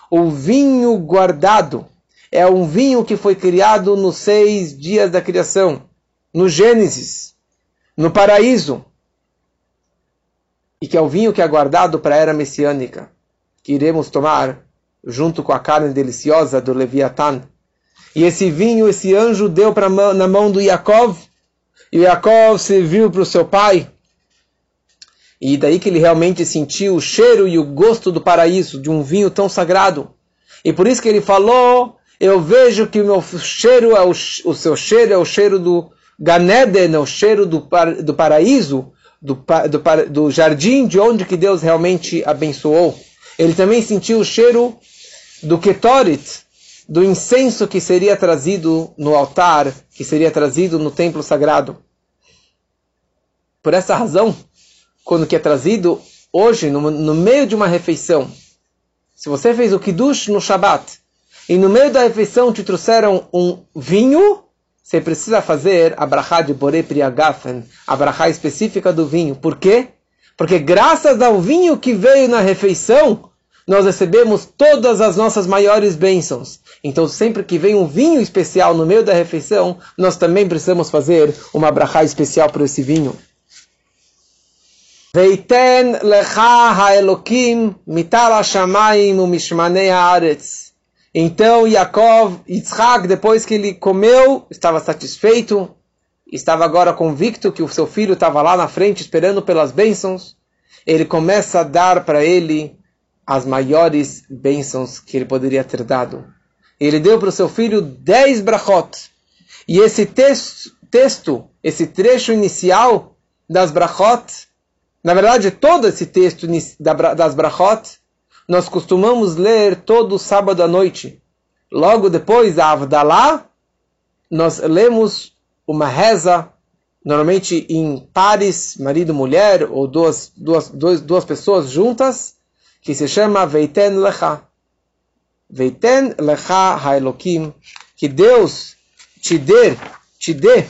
o vinho guardado. É um vinho que foi criado nos seis dias da criação, no Gênesis, no paraíso. E que é o vinho que é guardado para a era messiânica, que iremos tomar junto com a carne deliciosa do Leviatã. E esse vinho, esse anjo deu pra, na mão do Yaakov, e Yaakov serviu para o seu pai, e daí que ele realmente sentiu o cheiro e o gosto do paraíso, de um vinho tão sagrado. E por isso que ele falou, eu vejo que o meu cheiro, é o, o seu cheiro é o cheiro do Ganeden, é o cheiro do, do paraíso, do, do, do jardim de onde que Deus realmente abençoou. Ele também sentiu o cheiro do Ketorit, do incenso que seria trazido no altar, que seria trazido no templo sagrado. Por essa razão, quando que é trazido hoje, no, no meio de uma refeição. Se você fez o Kiddush no Shabat, e no meio da refeição te trouxeram um vinho, você precisa fazer a brachá de Borei Priagafen, a brachá específica do vinho. Por quê? Porque graças ao vinho que veio na refeição, nós recebemos todas as nossas maiores bênçãos. Então, sempre que vem um vinho especial no meio da refeição, nós também precisamos fazer uma brachá especial por esse vinho. Veiten lecha haelokim mitar hashamayim umishmanei haaretz. Então Yaakov, Yitzhak, depois que ele comeu, estava satisfeito, estava agora convicto que o seu filho estava lá na frente esperando pelas bênçãos. Ele começa a dar para ele as maiores bênçãos que ele poderia ter dado. Ele deu para o seu filho dez brachot. E esse texto, texto, esse trecho inicial das brachot, na verdade, todo esse texto das brachot, nós costumamos ler todo sábado à noite. Logo depois da Avdalá, nós lemos uma reza, normalmente em pares, marido e mulher, ou duas, duas, duas, duas pessoas juntas, que se chama Veiten Lecha. Veiten Lecha Haelokim, que Deus te dê, te dê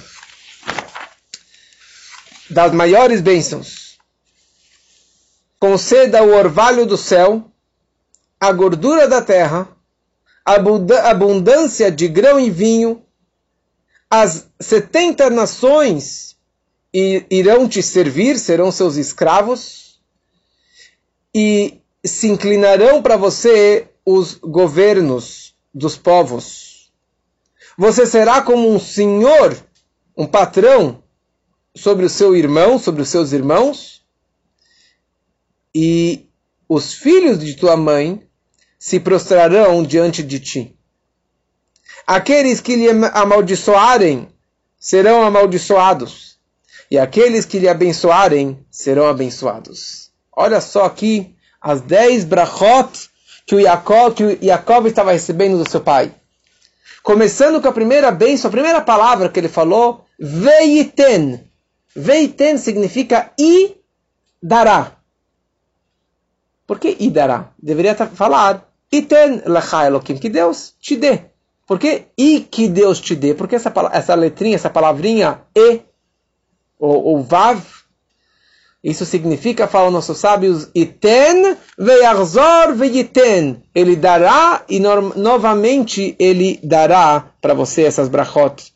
das maiores bênçãos conceda o orvalho do céu, a gordura da terra, a abundância de grão e vinho, as setenta nações irão te servir, serão seus escravos, e se inclinarão para você os governos dos povos. Você será como um senhor, um patrão sobre o seu irmão, sobre os seus irmãos, e os filhos de tua mãe se prostrarão diante de ti. Aqueles que lhe amaldiçoarem serão amaldiçoados, e aqueles que lhe abençoarem serão abençoados. Olha só aqui as dez brachot que o Jacob, estava recebendo do seu pai. Começando com a primeira bênção, a primeira palavra que ele falou, veiten. Veiten significa e dará. Por que idará? Deveria falar iten lecha elokim, que Deus te dê. Por que e que Deus te dê? Porque essa, essa letrinha, essa palavrinha e, ou, ou vav, isso significa, falam nossos sábios, iten veyarzor veyiten. Ele dará e no, novamente ele dará para você essas brachot.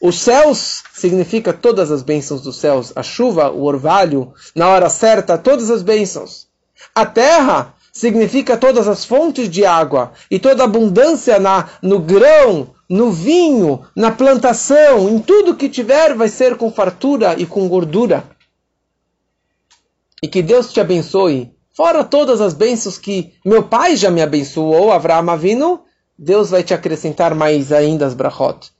Os céus significa todas as bênçãos dos céus. A chuva, o orvalho, na hora certa, todas as bênçãos. A terra significa todas as fontes de água e toda abundância na, no grão, no vinho, na plantação, em tudo que tiver vai ser com fartura e com gordura. E que Deus te abençoe. Fora todas as bênçãos que meu pai já me abençoou, Avraham Avinu, Deus vai te acrescentar mais ainda as brachot.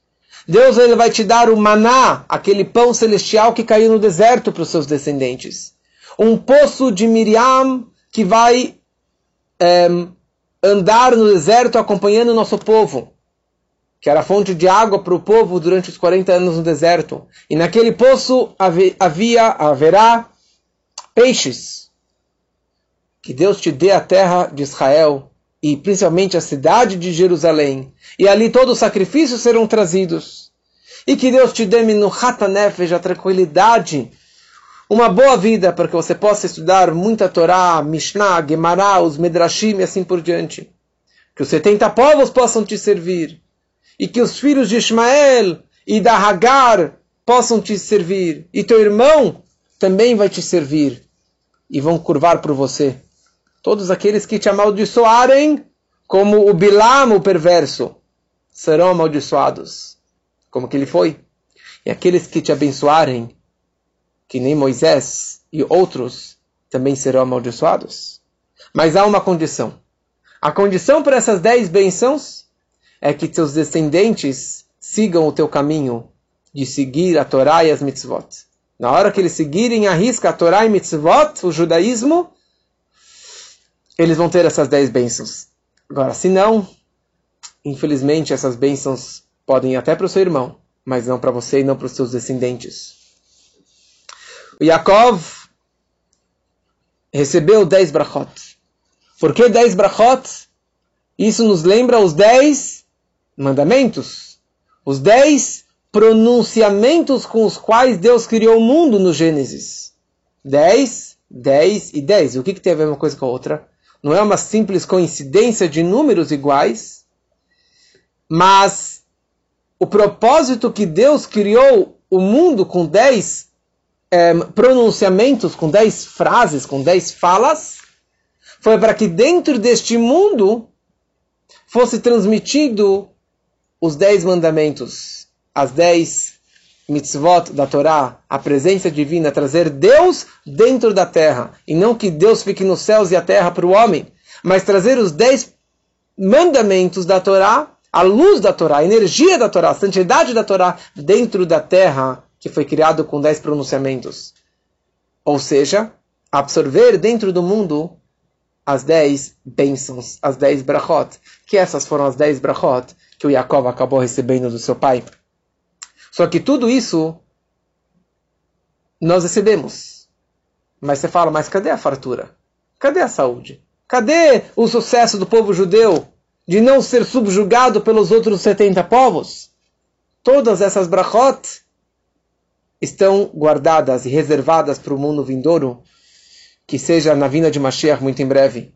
Deus ele vai te dar o maná, aquele pão celestial que caiu no deserto para os seus descendentes. Um poço de Miriam que vai andar no deserto acompanhando o nosso povo, que era fonte de água para o povo durante os 40 anos no deserto. E naquele poço havia, haverá peixes. Que Deus te dê a terra de Israel e principalmente a cidade de Jerusalém. E ali todos os sacrifícios serão trazidos. E que Deus te dê no Hatanefesh a tranquilidade uma boa vida para que você possa estudar muita Torá, Mishnah, Gemara, os Medrashim e assim por diante. que os 70 povos possam te servir, e que os filhos de Ismael e da Hagar possam te servir, e teu irmão também vai te servir, e vão curvar por você. Todos aqueles que te amaldiçoarem, como o Bilam, o perverso, serão amaldiçoados, como que ele foi. E aqueles que te abençoarem, que nem Moisés e outros, também serão amaldiçoados. Mas há uma condição. A condição para essas dez bênçãos é que teus descendentes sigam o teu caminho de seguir a Torá e as mitzvot. Na hora que eles seguirem a risca a Torá e mitzvot, o judaísmo, eles vão ter essas dez bênçãos. Agora, se não, infelizmente essas bênçãos podem ir até para o seu irmão, mas não para você e não para os seus descendentes. Yaakov recebeu dez brachot. Por que dez brachot? Isso nos lembra os dez mandamentos. Os dez pronunciamentos com os quais Deus criou o mundo no Gênesis. Dez, dez e dez. O que, que tem a ver uma coisa com a outra? Não é uma simples coincidência de números iguais, mas o propósito que Deus criou o mundo com dez é, pronunciamentos, com dez frases, com dez falas, foi para que dentro deste mundo fosse transmitido os dez mandamentos, as dez mitzvot da Torá, a presença divina, trazer Deus dentro da terra, e não que Deus fique nos céus e a terra para o homem, mas trazer os dez mandamentos da Torá, a luz da Torá, a energia da Torá, a santidade da Torá dentro da terra que foi criado com dez pronunciamentos. Ou seja, absorver dentro do mundo as dez bênçãos, as dez brachot, que essas foram as dez brachot que o Yaakov acabou recebendo do seu pai. Só que tudo isso nós recebemos. Mas você fala, mas cadê a fartura? Cadê a saúde? Cadê o sucesso do povo judeu de não ser subjugado pelos outros 70 povos? Todas essas brachot estão guardadas e reservadas para o mundo vindouro que seja na vinda de Mashiach muito em breve.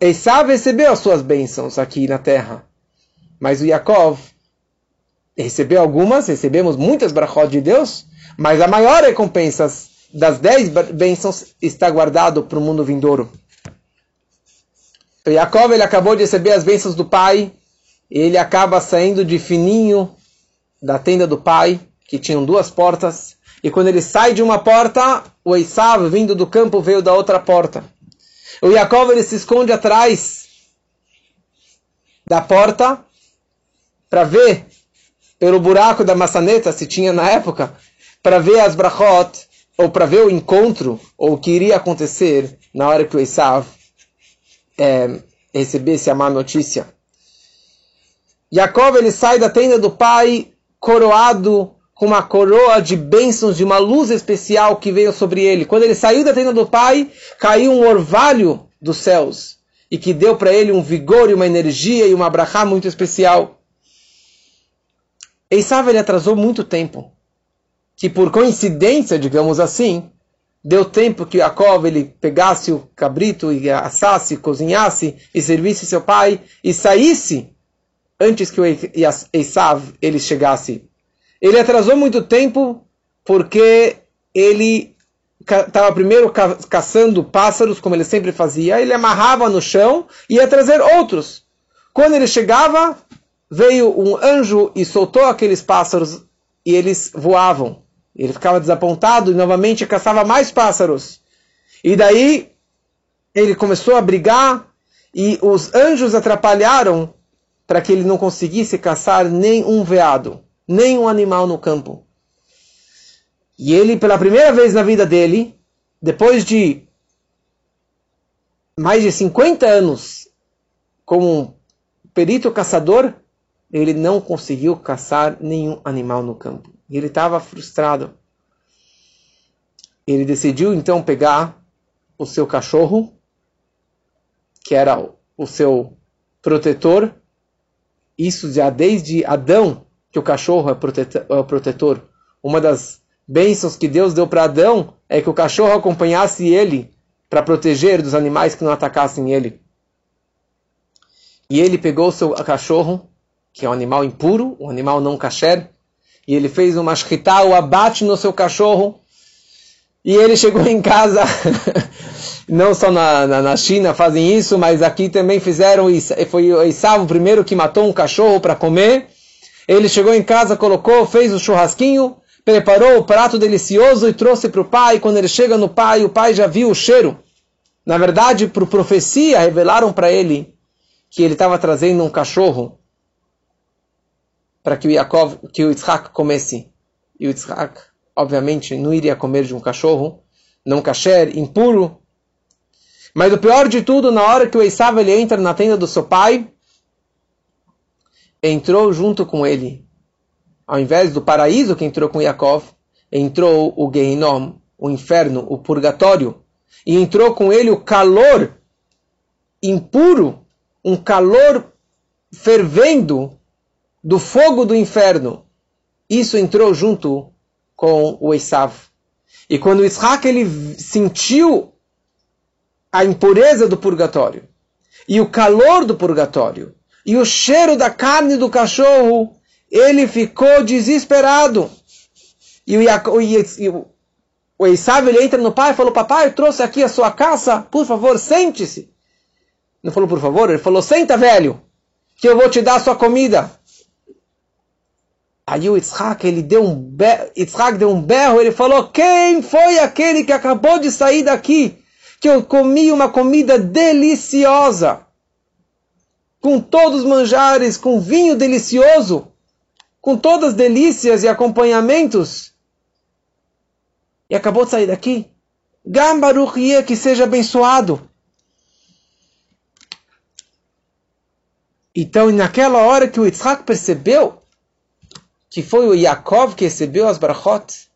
Esav recebeu as suas bênçãos aqui na terra, mas o Yaakov recebeu algumas, recebemos muitas brachot de Deus, mas a maior recompensa das dez bênçãos está guardado para o mundo vindouro. O Yaakov ele acabou de receber as bênçãos do pai, e ele acaba saindo de fininho da tenda do pai, que tinham duas portas, e quando ele sai de uma porta, o Esav, vindo do campo, veio da outra porta. O Yaakov ele se esconde atrás da porta para ver pelo buraco da maçaneta, se tinha na época, para ver as brachot, ou para ver o encontro, ou o que iria acontecer na hora que o Esav é, recebesse a má notícia. Yaakov ele sai da tenda do pai coroado com uma coroa de bênçãos, de uma luz especial que veio sobre ele. Quando ele saiu da tenda do pai, caiu um orvalho dos céus e que deu para ele um vigor e uma energia e uma brachá muito especial. Esav ele atrasou muito tempo, que por coincidência, digamos assim, deu tempo que Jacob ele pegasse o cabrito e assasse, cozinhasse e servisse seu pai e saísse antes que o Esav ele chegasse ele atrasou muito tempo porque ele estava primeiro ca caçando pássaros, como ele sempre fazia, ele amarrava no chão e ia trazer outros. Quando ele chegava, veio um anjo e soltou aqueles pássaros e eles voavam. Ele ficava desapontado e novamente caçava mais pássaros. E daí ele começou a brigar e os anjos atrapalharam para que ele não conseguisse caçar nem um veado nem um animal no campo. E ele, pela primeira vez na vida dele, depois de mais de 50 anos como perito caçador, ele não conseguiu caçar nenhum animal no campo. E ele estava frustrado. Ele decidiu então pegar o seu cachorro, que era o seu protetor, isso já desde Adão, que o cachorro é, é o protetor. Uma das bênçãos que Deus deu para Adão é que o cachorro acompanhasse ele para proteger dos animais que não atacassem ele. E ele pegou o seu cachorro, que é um animal impuro, um animal não kasher, e ele fez uma shkita, o abate no seu cachorro, e ele chegou em casa, <laughs> não só na, na, na, China fazem isso, mas aqui também fizeram, foi Isav o primeiro que matou um cachorro para comer, ele chegou em casa, colocou, fez o churrasquinho, preparou o prato delicioso e trouxe para o pai. Quando ele chega no pai, o pai já viu o cheiro. Na verdade, por profecia, revelaram para ele que ele estava trazendo um cachorro para que o Yaakov, que o Yitzhak comesse. E o Yitzhak, obviamente, não iria comer de um cachorro, não kasher, impuro. Mas o pior de tudo, na hora que o Esav ele entra na tenda do seu pai, entrou junto com ele. Ao invés do paraíso que entrou com Yaakov, entrou o Gehinom, o inferno, o purgatório. E entrou com ele o calor impuro, um calor fervendo do fogo do inferno. Isso entrou junto com o Esav. E quando Isaac ele sentiu a impureza do purgatório e o calor do purgatório e o cheiro da carne do cachorro, ele ficou desesperado. E o, e o, ele entra no pai e falou, papai, eu trouxe aqui a sua caça, por favor, sente-se. Não falou por favor, ele falou, senta velho, que eu vou te dar a sua comida. Aí o Yitzhak, ele deu um, berro, deu um berro, ele falou, quem foi aquele que acabou de sair daqui? Que eu comi uma comida deliciosa com todos os manjares, com vinho delicioso, com todas as delícias e acompanhamentos. E acabou de sair daqui. Gambaruchie, que seja abençoado. Então, naquela hora que o Yitzhak percebeu que foi o Yaakov que recebeu as brachot,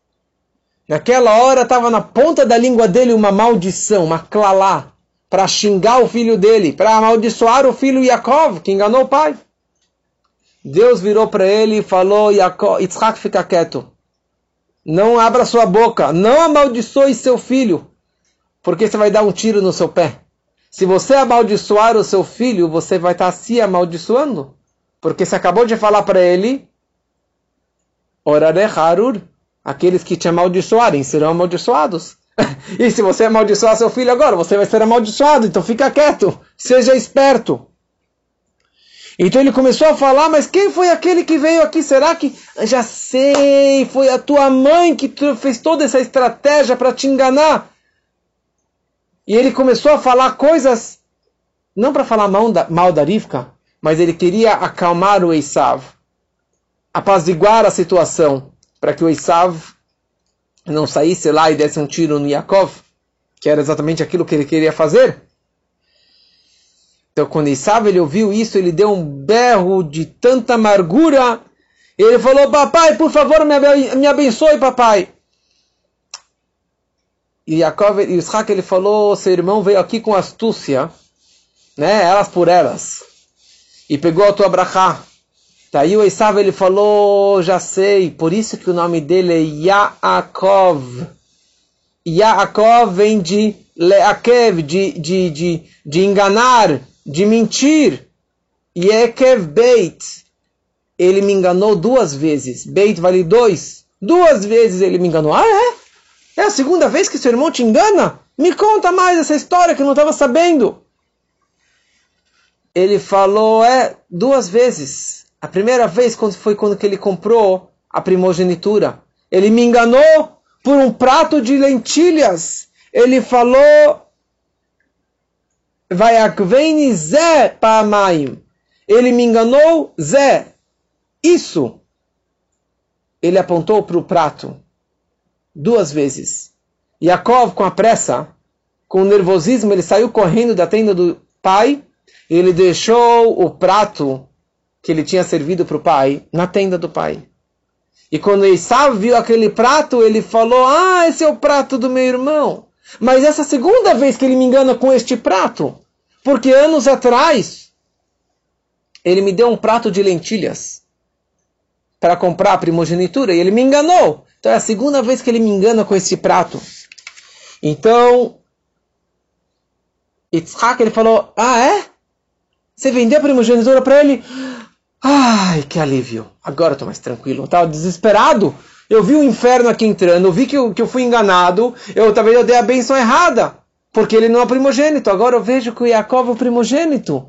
naquela hora estava na ponta da língua dele uma maldição, uma clalá para xingar o filho dele, para amaldiçoar o filho Yaakov, que enganou o pai. Deus virou para ele e falou: Yaakov, Yitzhak, fica quieto. Não abra sua boca, não amaldiçoe seu filho, porque você vai dar um tiro no seu pé. Se você amaldiçoar o seu filho, você vai estar se amaldiçoando. Porque você acabou de falar para ele, Orare Harur, aqueles que te amaldiçoarem serão amaldiçoados. <laughs> e se você amaldiçoar seu filho agora, você vai ser amaldiçoado. Então fica quieto, seja esperto. Então ele começou a falar, mas quem foi aquele que veio aqui? Será que. Já sei, foi a tua mãe que fez toda essa estratégia para te enganar. E ele começou a falar coisas, não para falar mal da, mal da Rivka, mas ele queria acalmar o Esav, apaziguar a situação, para que o Esav não saísse lá e desse um tiro no Yaakov, que era exatamente aquilo que ele queria fazer. Então, quando Isav ele ouviu isso, ele deu um berro de tanta amargura. Ele falou: Papai, por favor, me abençoe, papai. E Yaakov e ele falou: Seu irmão veio aqui com astúcia, né? Elas por elas, e pegou a tua brachá. Daí o Esav ele falou, já sei, por isso que o nome dele é Yaakov. Yaakov vem de Leakev, de, de, de, de enganar, de mentir. Yekev Beit. Ele me enganou duas vezes. Beit vale dois. Duas vezes ele me enganou. Ah, é? É a segunda vez que seu irmão te engana? Me conta mais essa história que eu não estava sabendo. Ele falou, é, duas vezes. A primeira vez foi quando ele comprou a primogenitura. Ele me enganou por um prato de lentilhas. Ele falou, vai akveni Zé Pamaim. Ele me enganou, Zé. Isso. Ele apontou para o prato duas vezes. Yaakov, com a pressa, com o nervosismo, ele saiu correndo da tenda do pai. Ele deixou o prato que ele tinha servido para o pai na tenda do pai. E quando Esav viu aquele prato, ele falou: Ah, esse é o prato do meu irmão. Mas essa segunda vez que ele me engana com este prato, porque anos atrás ele me deu um prato de lentilhas para comprar a primogenitura e ele me enganou. Então é a segunda vez que ele me engana com esse prato. Então, Yitzhak ele falou: Ah, é? Você vendeu a primogenitura para ele? Ai, que alívio. Agora eu estou mais tranquilo. Eu estava desesperado. Eu vi o inferno aqui entrando, eu vi que eu, que eu fui enganado, eu talvez eu dei a benção errada, porque ele não é primogênito. Agora eu vejo que o Jacob é o primogênito.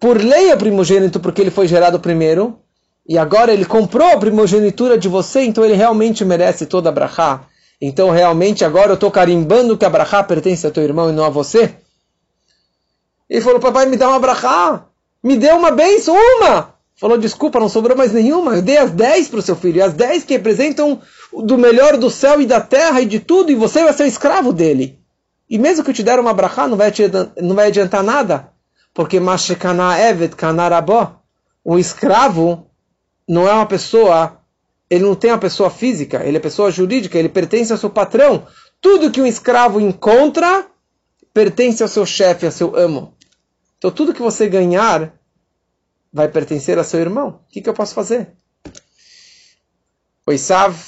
Por lei é primogênito porque ele foi gerado primeiro, e agora ele comprou a primogenitura de você, então ele realmente merece toda a brachá. Então realmente agora eu estou carimbando que a brachá pertence a teu irmão e não a você. Ele falou, papai, me dá uma brachá. Me dê uma benção, uma. Falou, desculpa, não sobrou mais nenhuma. Eu dei as dez para o seu filho. As dez que representam do melhor do céu e da terra e de tudo. E você vai ser escravo dele. E mesmo que eu te der uma brachá, não vai, te, não vai adiantar nada. Porque Mashekana Evet Kanarabó. O escravo não é uma pessoa, ele não tem uma pessoa física, ele é pessoa jurídica, ele pertence ao seu patrão. Tudo que um escravo encontra pertence ao seu chefe, ao seu amo. Então tudo que você ganhar vai pertencer a seu irmão. O que, que eu posso fazer? O Isav,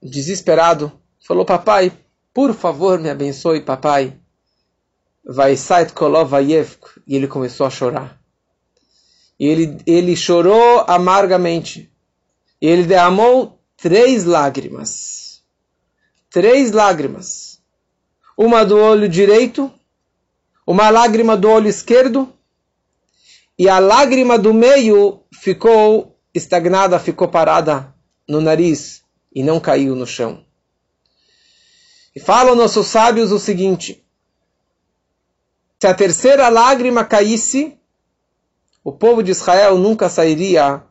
desesperado, falou: Papai, por favor, me abençoe, papai. Vai sait kolovayevk. E ele começou a chorar. E ele, ele chorou amargamente. E ele derramou três lágrimas. Três lágrimas. Uma do olho direito, uma lágrima do olho esquerdo e a lágrima do meio ficou estagnada, ficou parada no nariz e não caiu no chão. E falam nossos sábios o seguinte: se a terceira lágrima caísse, o povo de Israel nunca sairia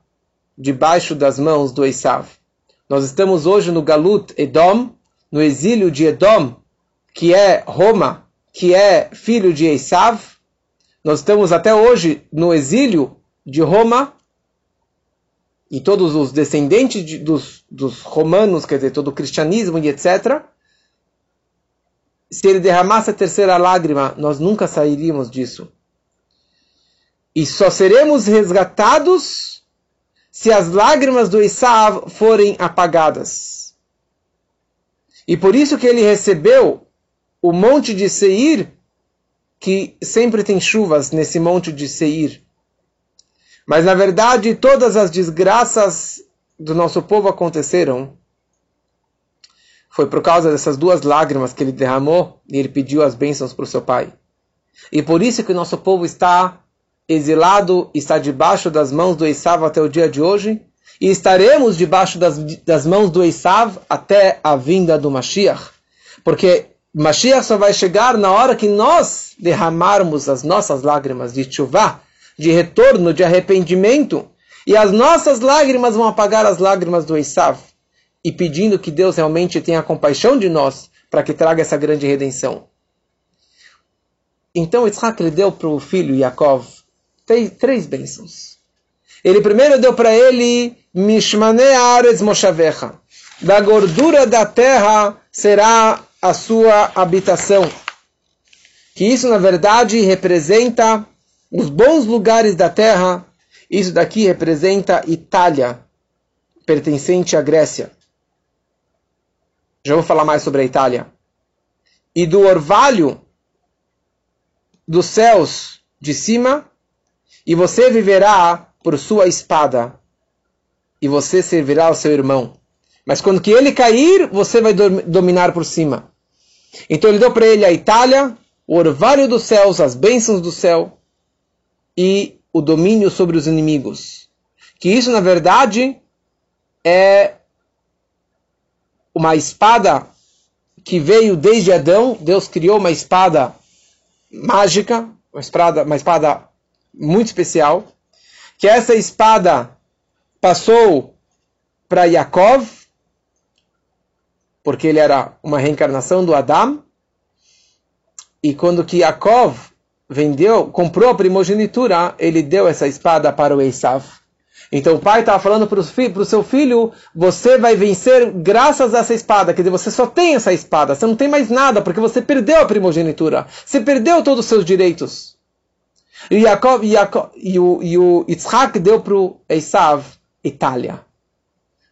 debaixo das mãos do Esav. Nós estamos hoje no Galut Edom, no exílio de Edom, que é Roma, que é filho de Esav, nós estamos até hoje no exílio de Roma e todos os descendentes de, dos, dos romanos, quer dizer, todo o cristianismo e etc. Se ele derramasse a terceira lágrima, nós nunca sairíamos disso. E só seremos resgatados se as lágrimas do Isav forem apagadas. E por isso que ele recebeu o monte de Seir que sempre tem chuvas nesse monte de Seir. Mas na verdade, todas as desgraças do nosso povo aconteceram foi por causa dessas duas lágrimas que ele derramou e ele pediu as bênçãos para o seu pai. E por isso que o nosso povo está exilado, está debaixo das mãos do Esav até o dia de hoje, e estaremos debaixo das, das mãos do Esav até a vinda do Mashiach. Porque Mashiach só vai chegar na hora que nós derramarmos as nossas lágrimas de chuva, de retorno, de arrependimento, e as nossas lágrimas vão apagar as lágrimas do Esav, e pedindo que Deus realmente tenha compaixão de nós para que traga essa grande redenção. Então Isaac lhe deu para o filho Yaakov três, três bênçãos. Ele primeiro deu para ele Mishmane Ares Moshavecha. Da gordura da terra será a sua habitação. Que isso, na verdade, representa os bons lugares da terra. Isso daqui representa Itália, pertencente à Grécia. Já vou falar mais sobre a Itália. E do orvalho dos céus de cima, e você viverá por sua espada, e você servirá ao seu irmão. Mas quando que ele cair, você vai dominar por cima. Então ele deu para ele a Itália, o orvalho dos céus, as bênçãos do céu e o domínio sobre os inimigos. Que isso, na verdade, é uma espada que veio desde Adão. Deus criou uma espada mágica, uma espada, uma espada muito especial. Que essa espada passou para Yaakov, porque ele era uma reencarnação do Adam. E quando que Yaakov vendeu, comprou a primogenitura, ele deu essa espada para o Esav. Então o pai estava falando para o seu filho: você vai vencer graças a essa espada. Quer dizer, você só tem essa espada, você não tem mais nada, porque você perdeu a primogenitura, você perdeu todos os seus direitos. E, Yaakov, Yaakov, e, o, e o Yitzhak deu para o Esav Itália.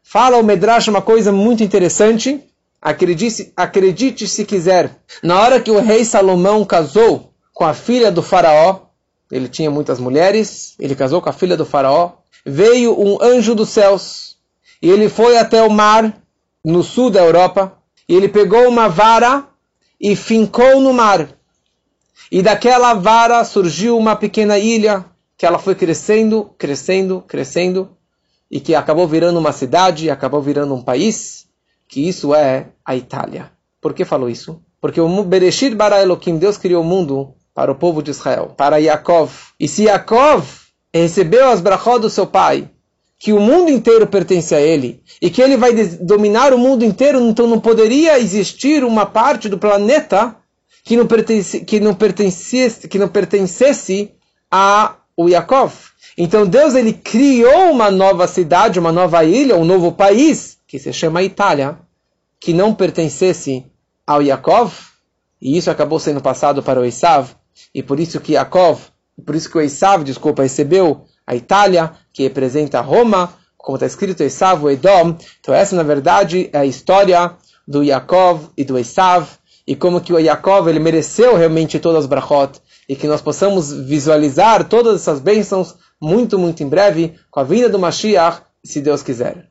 Fala o Medrash uma coisa muito interessante. Acredite, acredite se quiser. Na hora que o rei Salomão casou com a filha do faraó, ele tinha muitas mulheres, ele casou com a filha do faraó. Veio um anjo dos céus e ele foi até o mar no sul da Europa e ele pegou uma vara e fincou no mar. E daquela vara surgiu uma pequena ilha que ela foi crescendo, crescendo, crescendo e que acabou virando uma cidade, acabou virando um país, que isso é a Itália. Por que falou isso? Porque o Bereshit bara Elohim, Deus criou o mundo para o povo de Israel, para Yaakov. E se Yaakov recebeu as brachot do seu pai, que o mundo inteiro pertence a ele, e que ele vai dominar o mundo inteiro, então não poderia existir uma parte do planeta que não, pertence, que não, pertencesse, que não pertencesse a o Yaakov. Então Deus ele criou uma nova cidade, uma nova ilha, um novo país, que se chama Itália, que não pertencesse ao Yaakov, e isso acabou sendo passado para o Esav, e por isso que Yaakov, por isso que o Esav, desculpa, recebeu a Itália, que representa Roma, como está escrito Esav, o Edom. Então essa, na verdade, é a história do Yaakov e do Esav, e como que o Yaakov ele mereceu realmente todas as brachot, e que nós possamos visualizar todas essas bênçãos muito, muito em breve, com a vinda do Mashiach, se Deus quiser.